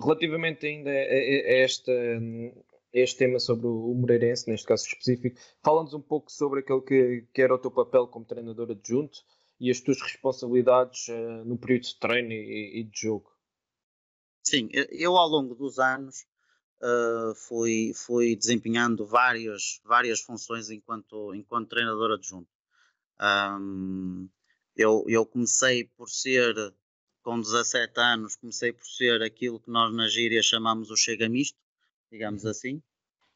Relativamente ainda a, a, esta, a este tema sobre o Moreirense, neste caso específico, fala-nos um pouco sobre aquele que, que era o teu papel como treinador adjunto e as tuas responsabilidades uh, no período de treino e, e, de jogo. Sim, eu ao longo dos anos uh, fui, fui desempenhando várias, várias funções enquanto, enquanto treinador adjunto. Um, eu, eu comecei por ser com 17 anos comecei por ser aquilo que nós na gíria chamamos o chega misto, digamos uhum. assim.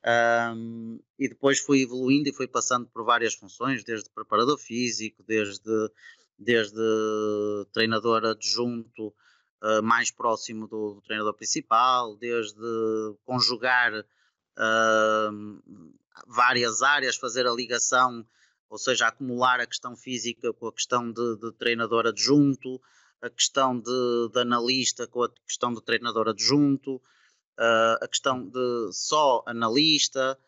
Um, e depois fui evoluindo e fui passando por várias funções, desde preparador físico, desde, desde treinador adjunto, uh, mais próximo do, do, treinador principal, desde conjugar uh, várias áreas, fazer a ligação, ou seja, acumular a questão física com a questão de, de treinador adjunto, a questão de, de analista com a questão de treinador adjunto, uh, a questão de só analista.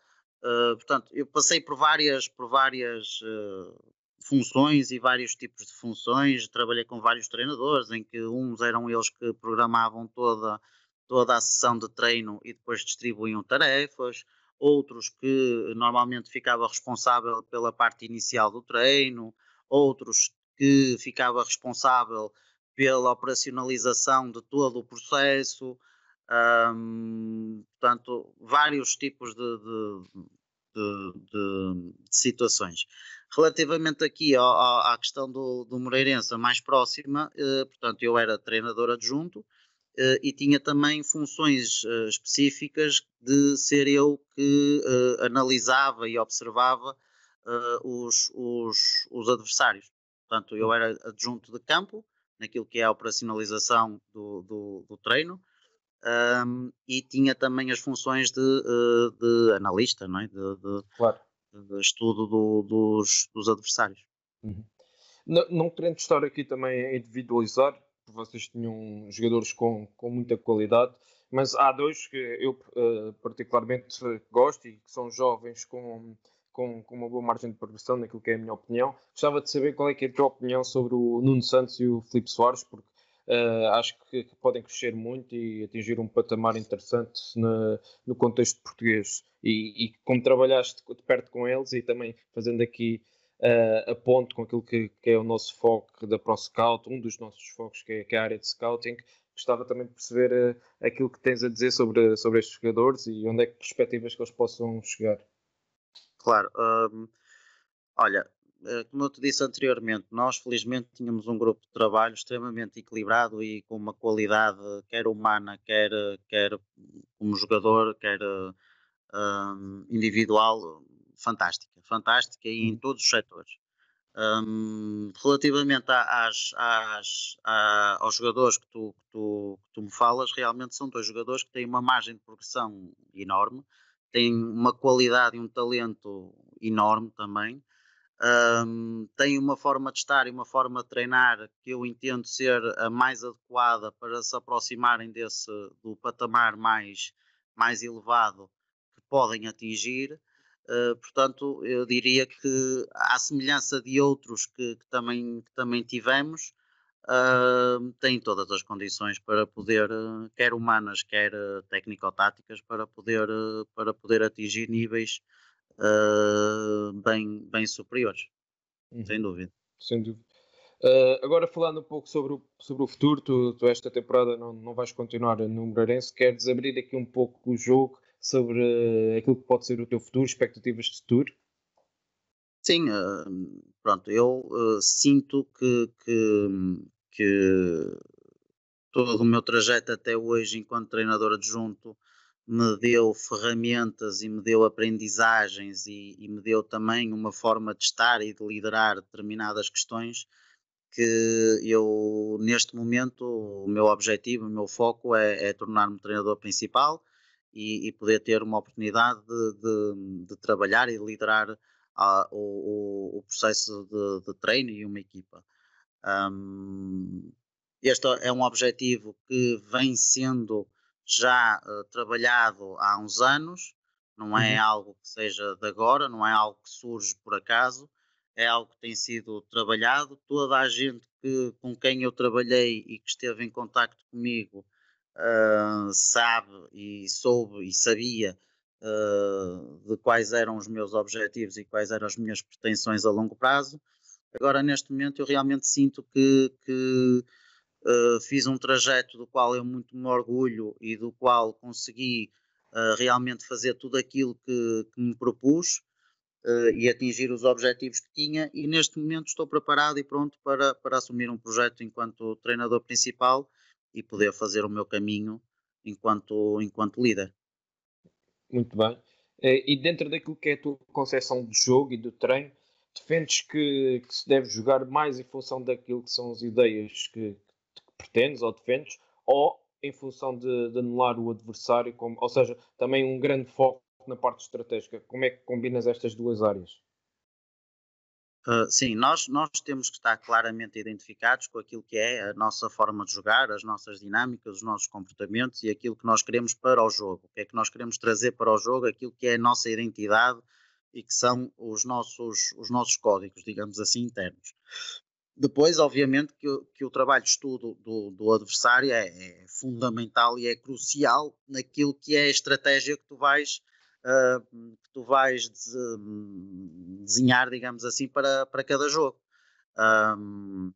Uh, portanto, eu passei por várias, por várias uh, funções e vários tipos de funções. Trabalhei com vários treinadores, em que uns eram eles que programavam toda, toda a sessão de treino e depois distribuíam tarefas. Outros que normalmente ficava responsável pela parte inicial do treino, outros que ficava responsável pela operacionalização de todo o processo, um, portanto, vários tipos de, de, de, de situações. Relativamente aqui à, à questão do, do Moreirense, mais próxima, eh, portanto, eu era treinador adjunto eh, e tinha também funções eh, específicas de ser eu que eh, analisava e observava eh, os, os, os adversários. Portanto, eu era adjunto de campo, naquilo que é a operacionalização do, do, do treino um, e tinha também as funções de, eh, de analista, não é? de, de, claro. de estudo do, dos, dos adversários. Uhum. Não, não querendo estar aqui também a individualizar, porque vocês tinham jogadores com, com muita qualidade, mas há dois que eu uh, particularmente gosto e que são jovens com com, com, uma boa margem de progressão, naquilo que é a minha opinião. Gostava de saber qual é, que é a tua opinião sobre o Nuno Santos e o Filipe Soares, porque uh, acho que, que, podem crescer muito e atingir um patamar interessante na, no contexto português. E, e, como trabalhaste de perto com eles e também fazendo aqui uh, a ponte com aquilo que, que, é o nosso foco da ProScout, um dos nossos focos que é, que é a área de scouting, gostava também de perceber uh, aquilo que tens a dizer sobre, sobre estes jogadores e onde é que perspectivas que eles possam chegar. Claro, um, olha, eh, como eu te disse anteriormente, nós felizmente tínhamos um grupo de trabalho extremamente equilibrado e com uma qualidade, quer humana, quer, quer como jogador, quer um, individual, fantástica. Fantástica e em uhum. todos os setores. Um, relativamente às, às, aos jogadores que tu, que, tu, que tu me falas, realmente são dois jogadores que têm uma margem de progressão enorme, têm uma qualidade e um talento enorme também um, tem uma forma de estar e uma forma de treinar que eu entendo ser a mais adequada para se aproximarem desse do patamar mais, mais elevado que podem atingir. Uh, portanto, eu diria que, à semelhança de outros que, que também, que também tivemos, uh, têm todas as condições para poder, uh, quer humanas, quer uh, técnico-táticas, para poder, para poder atingir níveis uh, bem, bem superiores, uhum. sem dúvida. Sem dúvida. Uh, agora falando um pouco sobre o, sobre o futuro, tu, tu esta temporada não, não vais continuar no Moreirense, queres abrir aqui um pouco o jogo sobre aquilo que pode ser o teu futuro, expectativas de futuro? Sim, uh, pronto, eu uh, sinto que, que, que, todo o meu trajeto até hoje enquanto treinador adjunto me deu ferramentas e me deu aprendizagens e, e, me deu também uma forma de estar e de liderar determinadas questões que eu, neste momento, o meu objetivo, o meu foco é, é tornar-me treinador principal e, e, poder ter uma oportunidade de, de, de trabalhar e de liderar a, o, o, processo de, de, treino e uma equipa. Um, este é um objetivo que vem sendo já uh, trabalhado há uns anos, não é uhum. algo que seja de agora, não é algo que surge por acaso, é algo que tem sido trabalhado. Toda a gente que, com quem eu trabalhei e que esteve em contacto comigo uh, sabe e soube e sabia uh, de quais eram os meus objetivos e quais eram as minhas pretensões a longo prazo. Agora, neste momento, eu realmente sinto que, que Uh, fiz um trajeto do qual eu muito me orgulho e do qual consegui uh, realmente fazer tudo aquilo que, que me propus uh, e atingir os objetivos que tinha e neste momento estou preparado e pronto para, para assumir um projeto enquanto treinador principal e poder fazer o meu caminho enquanto, enquanto líder. Muito bem. E dentro daquilo que é a tua concepção de jogo e do treino, defendes que, que se deve jogar mais em função daquilo que são as ideias que, pretendes ou defendes, ou em função de, de anular o adversário, como, ou seja, também um grande foco na parte estratégica. Como é que combinas estas duas áreas? Uh, sim, nós, nós temos que estar claramente identificados com aquilo que é a nossa forma de jogar, as nossas dinâmicas, os nossos comportamentos e aquilo que nós queremos para o jogo. O que é que nós queremos trazer para o jogo, aquilo que é a nossa identidade e que são os nossos, os nossos códigos, digamos assim, internos. Depois, obviamente, que, que o trabalho de estudo do, do adversário é, é, fundamental e é crucial naquilo que é a estratégia que tu vais, uh, que tu vais desenhar, digamos assim, para, para cada jogo. Um,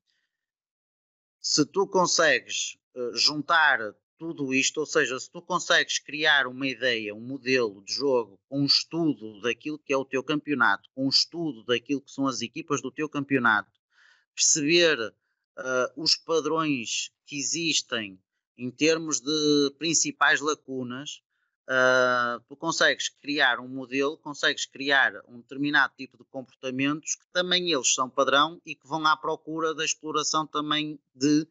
se tu consegues uh, juntar tudo isto, ou seja, se tu consegues criar uma ideia, um modelo de jogo um estudo daquilo que é o teu campeonato, um estudo daquilo que são as equipas do teu campeonato, perceber uh, os padrões que existem em termos de principais lacunas, uh, tu consegues criar um modelo, consegues criar um determinado tipo de comportamentos que também eles são padrão e que vão à procura da exploração também de,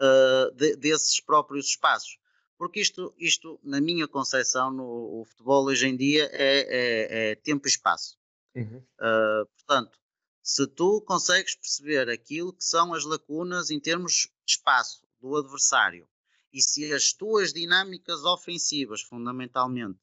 uh, de desses próprios espaços. Porque isto, isto na minha concepção, no futebol hoje em dia, é, é, é tempo e espaço. Uhum. Uh, portanto, se tu consegues perceber aquilo que são as lacunas em termos de espaço do adversário e se as tuas dinâmicas ofensivas, fundamentalmente,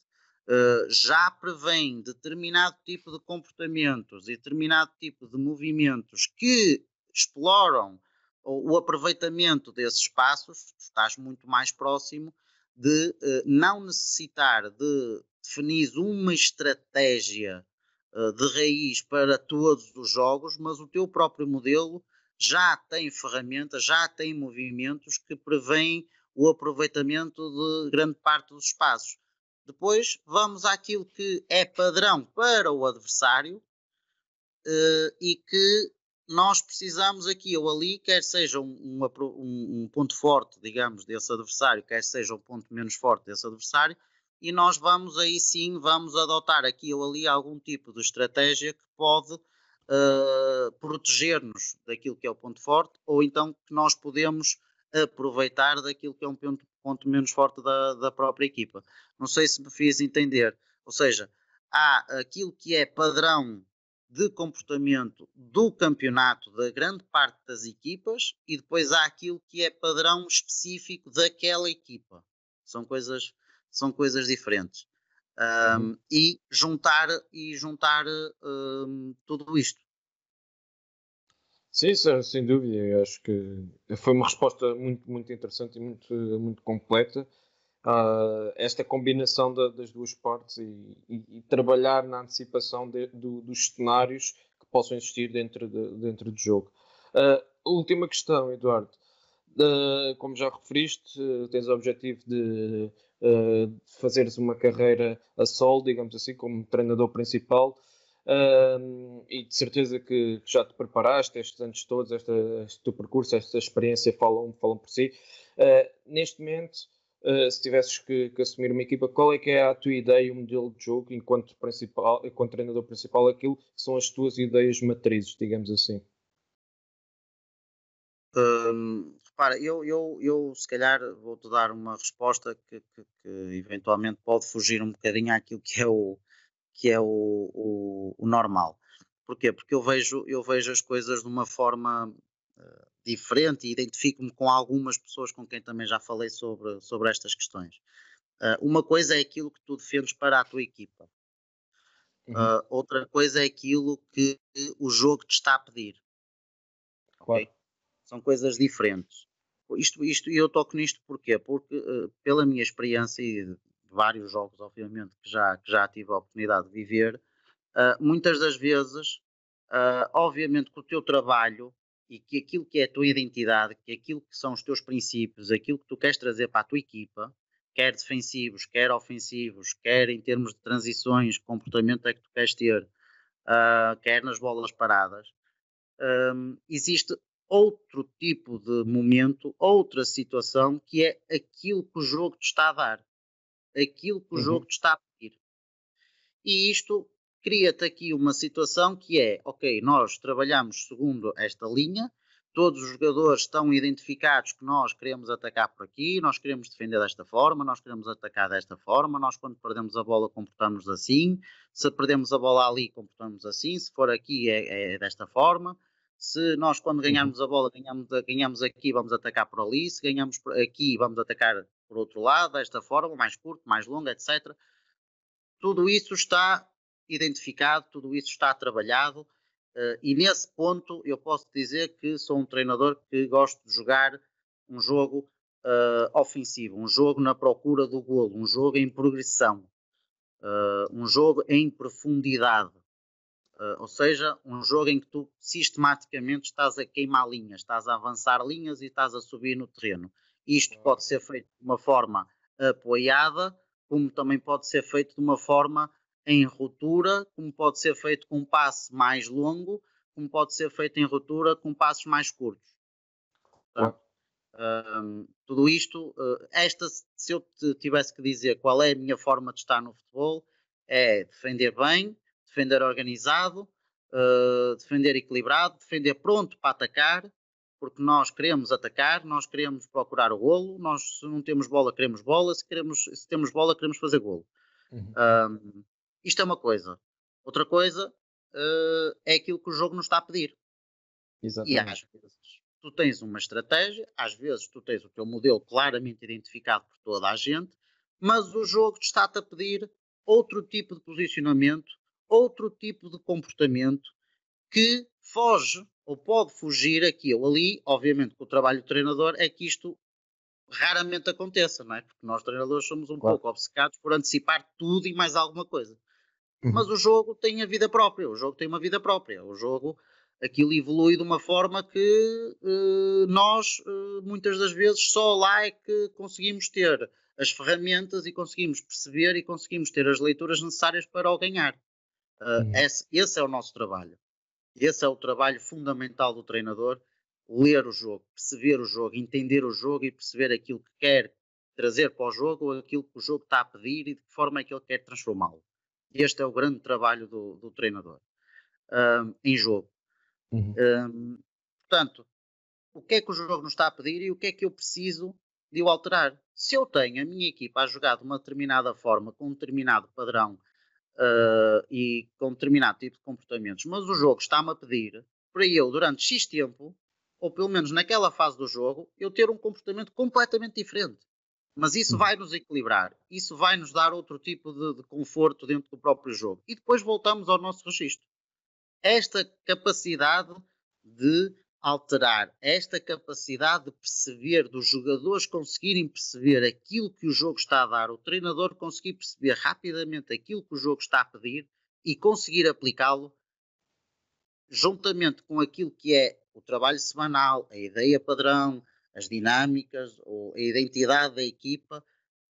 uh, já prevêem determinado tipo de comportamentos e determinado tipo de movimentos que exploram o, aproveitamento desses espaços, estás muito mais próximo de uh, não necessitar de definir uma estratégia uh, de raiz para todos os jogos, mas o teu próprio modelo já tem ferramentas, já tem movimentos que prevêem o aproveitamento de grande parte dos espaços. Depois vamos àquilo que é padrão para o adversário uh, e que nós precisamos aqui ou ali, quer seja um, um, um, ponto forte, digamos, desse adversário, quer seja um ponto menos forte desse adversário, e nós vamos aí sim, vamos adotar aqui ou ali algum tipo de estratégia que pode uh, proteger-nos daquilo que é o ponto forte, ou então que nós podemos aproveitar daquilo que é um ponto, ponto menos forte da, da própria equipa. Não sei se me fiz entender, ou seja, há aquilo que é padrão de comportamento do campeonato da grande parte das equipas e depois há aquilo que é padrão específico daquela equipa. São coisas, são coisas diferentes. Um, uhum. E juntar, e juntar um, tudo isto. Sim, sem dúvida. Eu acho que foi uma resposta muito, muito interessante e muito, muito completa. Uh, esta combinação da, das duas partes e, e, e, trabalhar na antecipação de, do, dos cenários que possam existir dentro, de, dentro do jogo. Uh, última questão, Eduardo. Uh, como já referiste, tens o objetivo de, fazeres uma carreira a solo, digamos assim, como treinador principal. e de certeza que, que, já te preparaste estes anos todos, este teu percurso, esta experiência falam, falam por si. neste momento, uh, se tivesses que, que, assumir uma equipa, qual é que é a tua ideia, o modelo de jogo enquanto, principal, enquanto treinador principal, aquilo que são as tuas ideias matrizes, digamos assim? Hum, repara, eu, eu, eu se calhar vou-te dar uma resposta que, que, que, eventualmente pode fugir um bocadinho àquilo que é o, que é o, o, o normal. Porquê? Porque eu vejo, eu vejo as coisas de uma forma uh, diferente e identifico-me com algumas pessoas com quem também já falei sobre, sobre estas questões. Uh, uma coisa é aquilo que tu defendes para a tua equipa. Uhum. Uh, outra coisa é aquilo que o jogo te está a pedir. Claro. Okay? São coisas diferentes. Isto, isto, e eu toco nisto porquê? Porque, uh, pela minha experiência e de vários jogos, obviamente, que já, que já tive a oportunidade de viver, muitas das vezes, obviamente, que o teu trabalho e que aquilo que é a tua identidade, que aquilo que são os teus princípios, aquilo que tu queres trazer para a tua equipa, quer defensivos, quer ofensivos, quer em termos de transições, comportamento é que tu queres ter, uh, quer nas bolas paradas, um, existe outro tipo de momento, outra situação que é aquilo que o jogo te está a dar, aquilo que o uhum. jogo te está a pedir. E isto cria-te aqui uma situação que é, ok, nós trabalhamos segundo esta linha, todos os jogadores estão identificados que nós queremos atacar por aqui, nós queremos defender desta forma, nós queremos atacar desta forma, nós quando perdemos a bola comportamos assim, se perdemos a bola ali comportamos assim, se for aqui é, é desta forma, se nós quando uhum. ganharmos a bola ganhamos, ganhamos aqui vamos atacar por ali, se ganhamos aqui vamos atacar por outro lado, desta forma, mais curto, mais longo, etc. Tudo isso está identificado, tudo isso está trabalhado uh, e nesse ponto eu posso dizer que sou um treinador que gosto de jogar um jogo uh, ofensivo, um jogo na procura do golo, um jogo em progressão, uh, um jogo em profundidade. ou seja, um jogo em que tu sistematicamente estás a queimar linhas, estás a avançar linhas e estás a subir no terreno. Isto pode ser feito de uma forma apoiada, como também pode ser feito de uma forma em ruptura, como pode ser feito com um passe mais longo, como pode ser feito em ruptura com passos mais curtos. Tá? Um, tudo isto, uh, esta, se eu te tivesse que dizer qual é a minha forma de estar no futebol, é defender bem, defender organizado, uh, defender equilibrado, defender pronto para atacar, porque nós queremos atacar, nós queremos procurar o golo, nós se não temos bola queremos bola, se, queremos, se temos bola queremos fazer golo. Uhum. Um, isto é uma coisa. Outra coisa uh, é aquilo que o jogo nos está a pedir. Exatamente. E às vezes tu tens uma estratégia, às vezes tu tens o teu modelo claramente identificado por toda a gente, mas o jogo está-te a pedir outro tipo de posicionamento, outro tipo de comportamento que foge ou pode fugir aqui ou ali. Obviamente que o trabalho do treinador é que isto raramente aconteça, não é? Porque nós treinadores somos um claro. pouco obcecados por antecipar tudo e mais alguma coisa. Uhum. Mas o jogo tem a vida própria, o jogo tem uma vida própria, o jogo aquilo evolui de uma forma que uh, nós uh, muitas das vezes só lá é que conseguimos ter as ferramentas e conseguimos perceber e conseguimos ter as leituras necessárias para o ganhar. Uh, esse, esse, é o nosso trabalho. Esse é o trabalho fundamental do treinador: ler o jogo, perceber o jogo, entender o jogo e perceber aquilo que quer trazer para o jogo ou aquilo que o jogo está a pedir e de que forma é que ele quer transformá-lo. Este é o grande trabalho do, do treinador uh, em jogo. Uhum. Uh, portanto, o que é que o jogo nos está a pedir e o que é que eu preciso de o alterar? Se eu tenho a minha equipa a jogar de uma determinada forma, com um determinado padrão uh, e com um determinado tipo de comportamentos, mas o jogo está-me a pedir para eu, durante X tempo, ou pelo menos naquela fase do jogo, eu ter um comportamento completamente diferente. Mas isso uhum. vai nos equilibrar, isso vai nos dar outro tipo de, de, conforto dentro do próprio jogo. E depois voltamos ao nosso registro. Esta capacidade de alterar, esta capacidade de perceber, dos jogadores conseguirem perceber aquilo que o jogo está a dar, o treinador conseguir perceber rapidamente aquilo que o jogo está a pedir e conseguir aplicá-lo, juntamente com aquilo que é o trabalho semanal, a ideia padrão, as dinâmicas ou a identidade da equipa,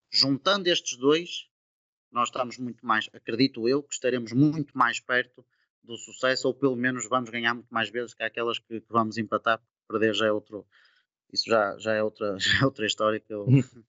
juntando estes dois, nós estamos muito mais, acredito eu, que estaremos muito mais perto do sucesso, ou pelo menos vamos ganhar muito mais vezes que aquelas que, que vamos empatar, perder já é outro, isso já, já, é, outra, já é outra história que eu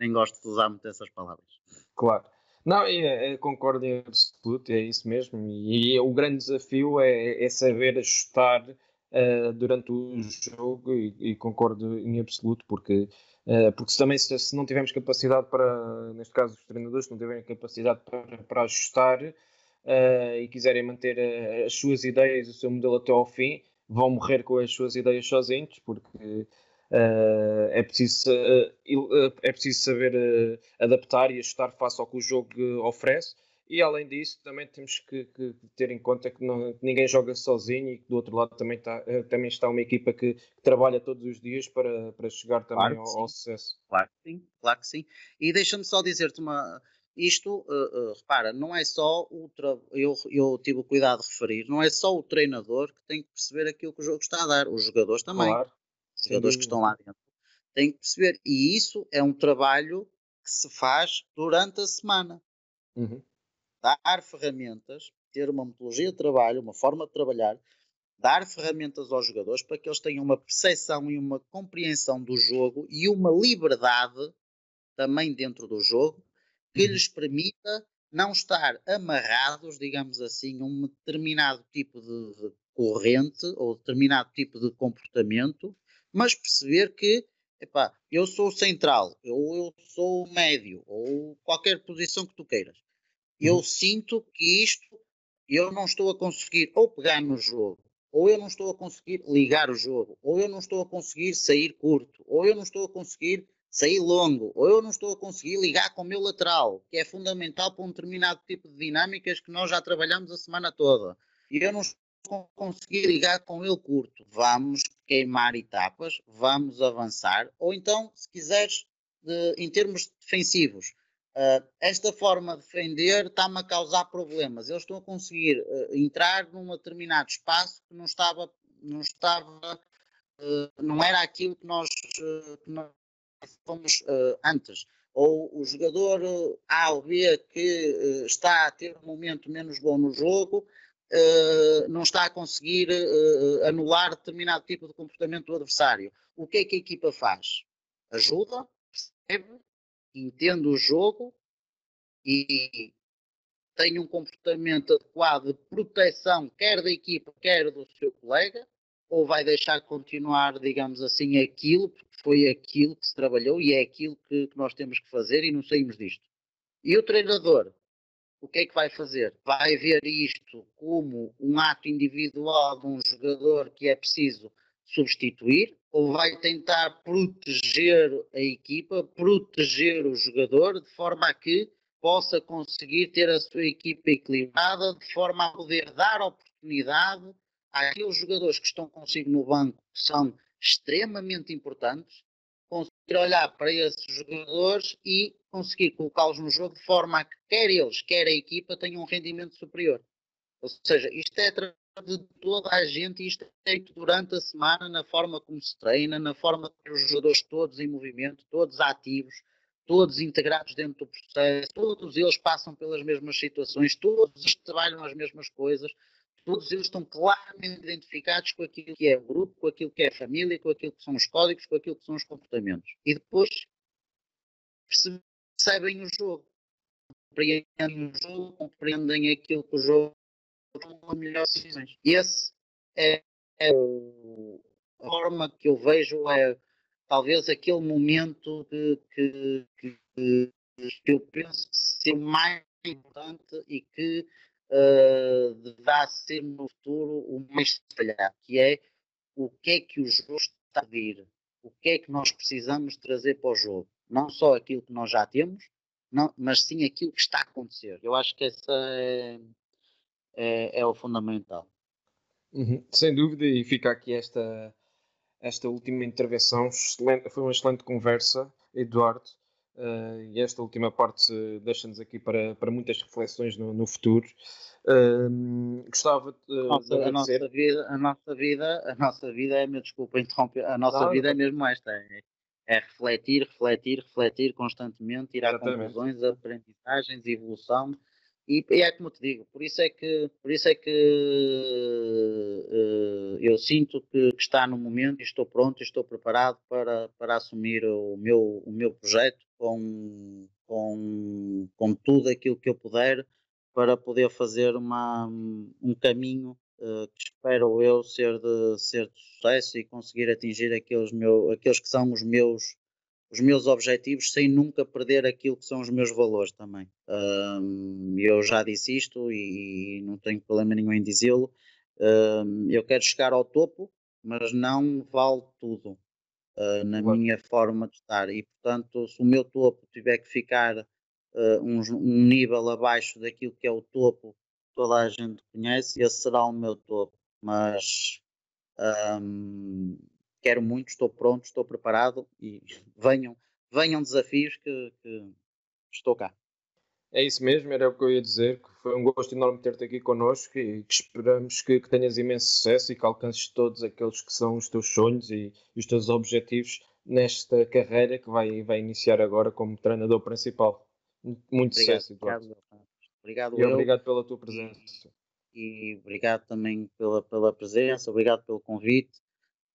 nem gosto de usar muito essas palavras. Claro. Não, é, é, concordo em absoluto, é isso mesmo. E, e o grande desafio é, é saber ajustar uh, durante o jogo e, e, concordo em absoluto, porque, uh, porque se também se, se, não tivermos capacidade para, neste caso os treinadores, não tiverem capacidade para, para ajustar uh, e quiserem manter as suas ideias, o seu modelo até ao fim, vão morrer com as suas ideias sozinhos, porque Uh, é, preciso, uh, é preciso saber adaptar e ajustar face ao que o jogo oferece e além disso, também temos que, que ter em conta que, não, que, ninguém joga sozinho e que do outro lado também está, eh, também está uma equipa que, que trabalha todos os dias para, para chegar também claro ao, ao, sucesso. Claro que sim, claro que sim. E deixa-me só dizer-te uma. Isto, uh, uh, repara, não é só o. Tra... Eu, eu tive o cuidado de referir, não é só o treinador que tem que perceber aquilo que o jogo está a dar, os jogadores também. Claro. Os jogadores sim. que estão lá dentro têm que perceber. E isso é um trabalho que se faz durante a semana. Uhum dar ferramentas, ter uma metodologia de trabalho, uma forma de trabalhar, dar ferramentas aos jogadores para que eles tenham uma percepção e uma compreensão do jogo e uma liberdade também dentro do jogo que uhum. lhes permita não estar amarrados, digamos assim, a um determinado tipo de, corrente ou determinado tipo de comportamento, mas perceber que epá, eu sou central, ou eu sou médio, ou qualquer posição que tu queiras eu uhum. sinto que isto eu não estou a conseguir ou pegar no jogo, ou eu não estou a conseguir ligar o jogo, ou eu não estou a conseguir sair curto, ou eu não estou a conseguir sair longo, ou eu não estou a conseguir ligar com o meu lateral, que é fundamental para um determinado tipo de dinâmicas que nós já trabalhamos a semana toda. E eu não estou a conseguir ligar com ele curto. Vamos queimar etapas, vamos avançar, ou então, se quiseres, de, em termos defensivos, esta forma de defender está-me a causar problemas. Eles estão a conseguir uh, entrar num determinado espaço que não estava, não estava, uh, não era aquilo que nós, que nós fomos antes. Ou o jogador A ou B que está a ter um momento menos bom no jogo, não está a conseguir anular determinado tipo de comportamento do adversário. O que é que a equipa faz? Ajuda, percebe, entende o jogo e tem um comportamento adequado de proteção, quer da equipa, quer do seu colega, ou vai deixar continuar, digamos assim, aquilo, porque foi aquilo que se trabalhou e é aquilo que, que nós temos que fazer e não saímos disto. E o treinador, o que é que vai fazer? Vai ver isto como um ato individual de um jogador que é preciso substituir, vai tentar proteger a equipa, proteger o jogador, de forma a que possa conseguir ter a sua equipa equilibrada, de forma a poder dar oportunidade há aqueles jogadores que estão consigo no banco que são extremamente importantes, conseguir olhar para esses jogadores e conseguir colocá-los no jogo de forma a que quer eles, quer a equipa tenham um rendimento superior. Ou seja, isto é de toda a gente e isto é feito durante a semana na forma como se treina, na forma que os jogadores todos em movimento, todos ativos, todos integrados dentro do processo, todos eles passam pelas mesmas situações, todos eles trabalham as mesmas coisas, todos eles estão claramente identificados com aquilo que é o grupo, com aquilo que é a família, com aquilo que são os códigos, com aquilo que são os comportamentos. E depois percebem o jogo, compreendem o jogo, compreendem aquilo que o jogo tomam melhores decisões. Esse é, é a forma que eu vejo, é talvez aquele momento que, que, que, que eu penso que ser mais importante e que uh, deverá ser no futuro o mais detalhado, que é o que é que o jogo está a vir, o que é que nós precisamos trazer para o jogo. Não só aquilo que nós já temos, não, mas sim aquilo que está a acontecer. Eu acho que essa é, é, é o fundamental. Uhum, sem dúvida, e fica aqui esta, esta última intervenção. Excelente, foi uma excelente conversa, Eduardo. Uh, e esta última parte deixa-nos aqui para, para muitas reflexões no, no futuro. Uh, gostava de, nossa, de a nossa vida, a nossa vida, a nossa vida é, meu desculpa interromper, a nossa não, vida é mesmo esta, é, é, refletir, refletir, refletir constantemente, ir a conclusões, aprendizagens, evolução e, e, é como te digo, por isso é que, por isso é que uh, eu sinto que, que, está no momento e estou pronto, estou preparado para, para assumir o meu, o meu projeto com, com, com tudo aquilo que eu puder para poder fazer uma, um caminho uh, que espero eu ser de, ser de sucesso e conseguir atingir aqueles, meu, aqueles que são os meus os meus objetivos sem nunca perder aquilo que são os meus valores também. Um, eu já disse isto e, e, não tenho problema nenhum em dizê-lo. Um, eu quero chegar ao topo, mas não vale tudo uh, na minha forma de estar. E portanto, se o meu topo tiver que ficar uh, um, um, nível abaixo daquilo que é o topo que toda a gente conhece, esse será o meu topo. Mas um, quero muito, estou pronto, estou preparado e venham, venham desafios que, que estou cá. É isso mesmo, era o que eu ia dizer, que foi um gosto enorme ter-te aqui connosco e que esperamos que, que, tenhas imenso sucesso e que alcances todos aqueles que são os teus sonhos e, e os teus objetivos nesta carreira que vai, vai iniciar agora como treinador principal. Muito obrigado, sucesso, Eduardo. Obrigado, obrigado, e obrigado pela tua presença. E, e obrigado também pela, pela presença, obrigado pelo convite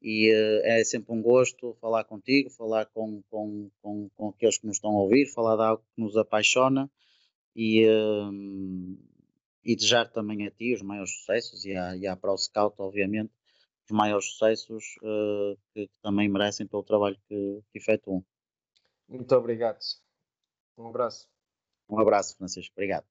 e uh, é sempre um gosto falar contigo, falar com, com, com, com aqueles que nos estão a ouvir, falar de algo que nos apaixona e, uh, e desejar também a ti os maiores sucessos e à, e à Pro Scout, obviamente, os maiores sucessos uh, que, que, também merecem pelo trabalho que, que efetuam. Muito obrigado. Um abraço. Um abraço, Francisco. Obrigado.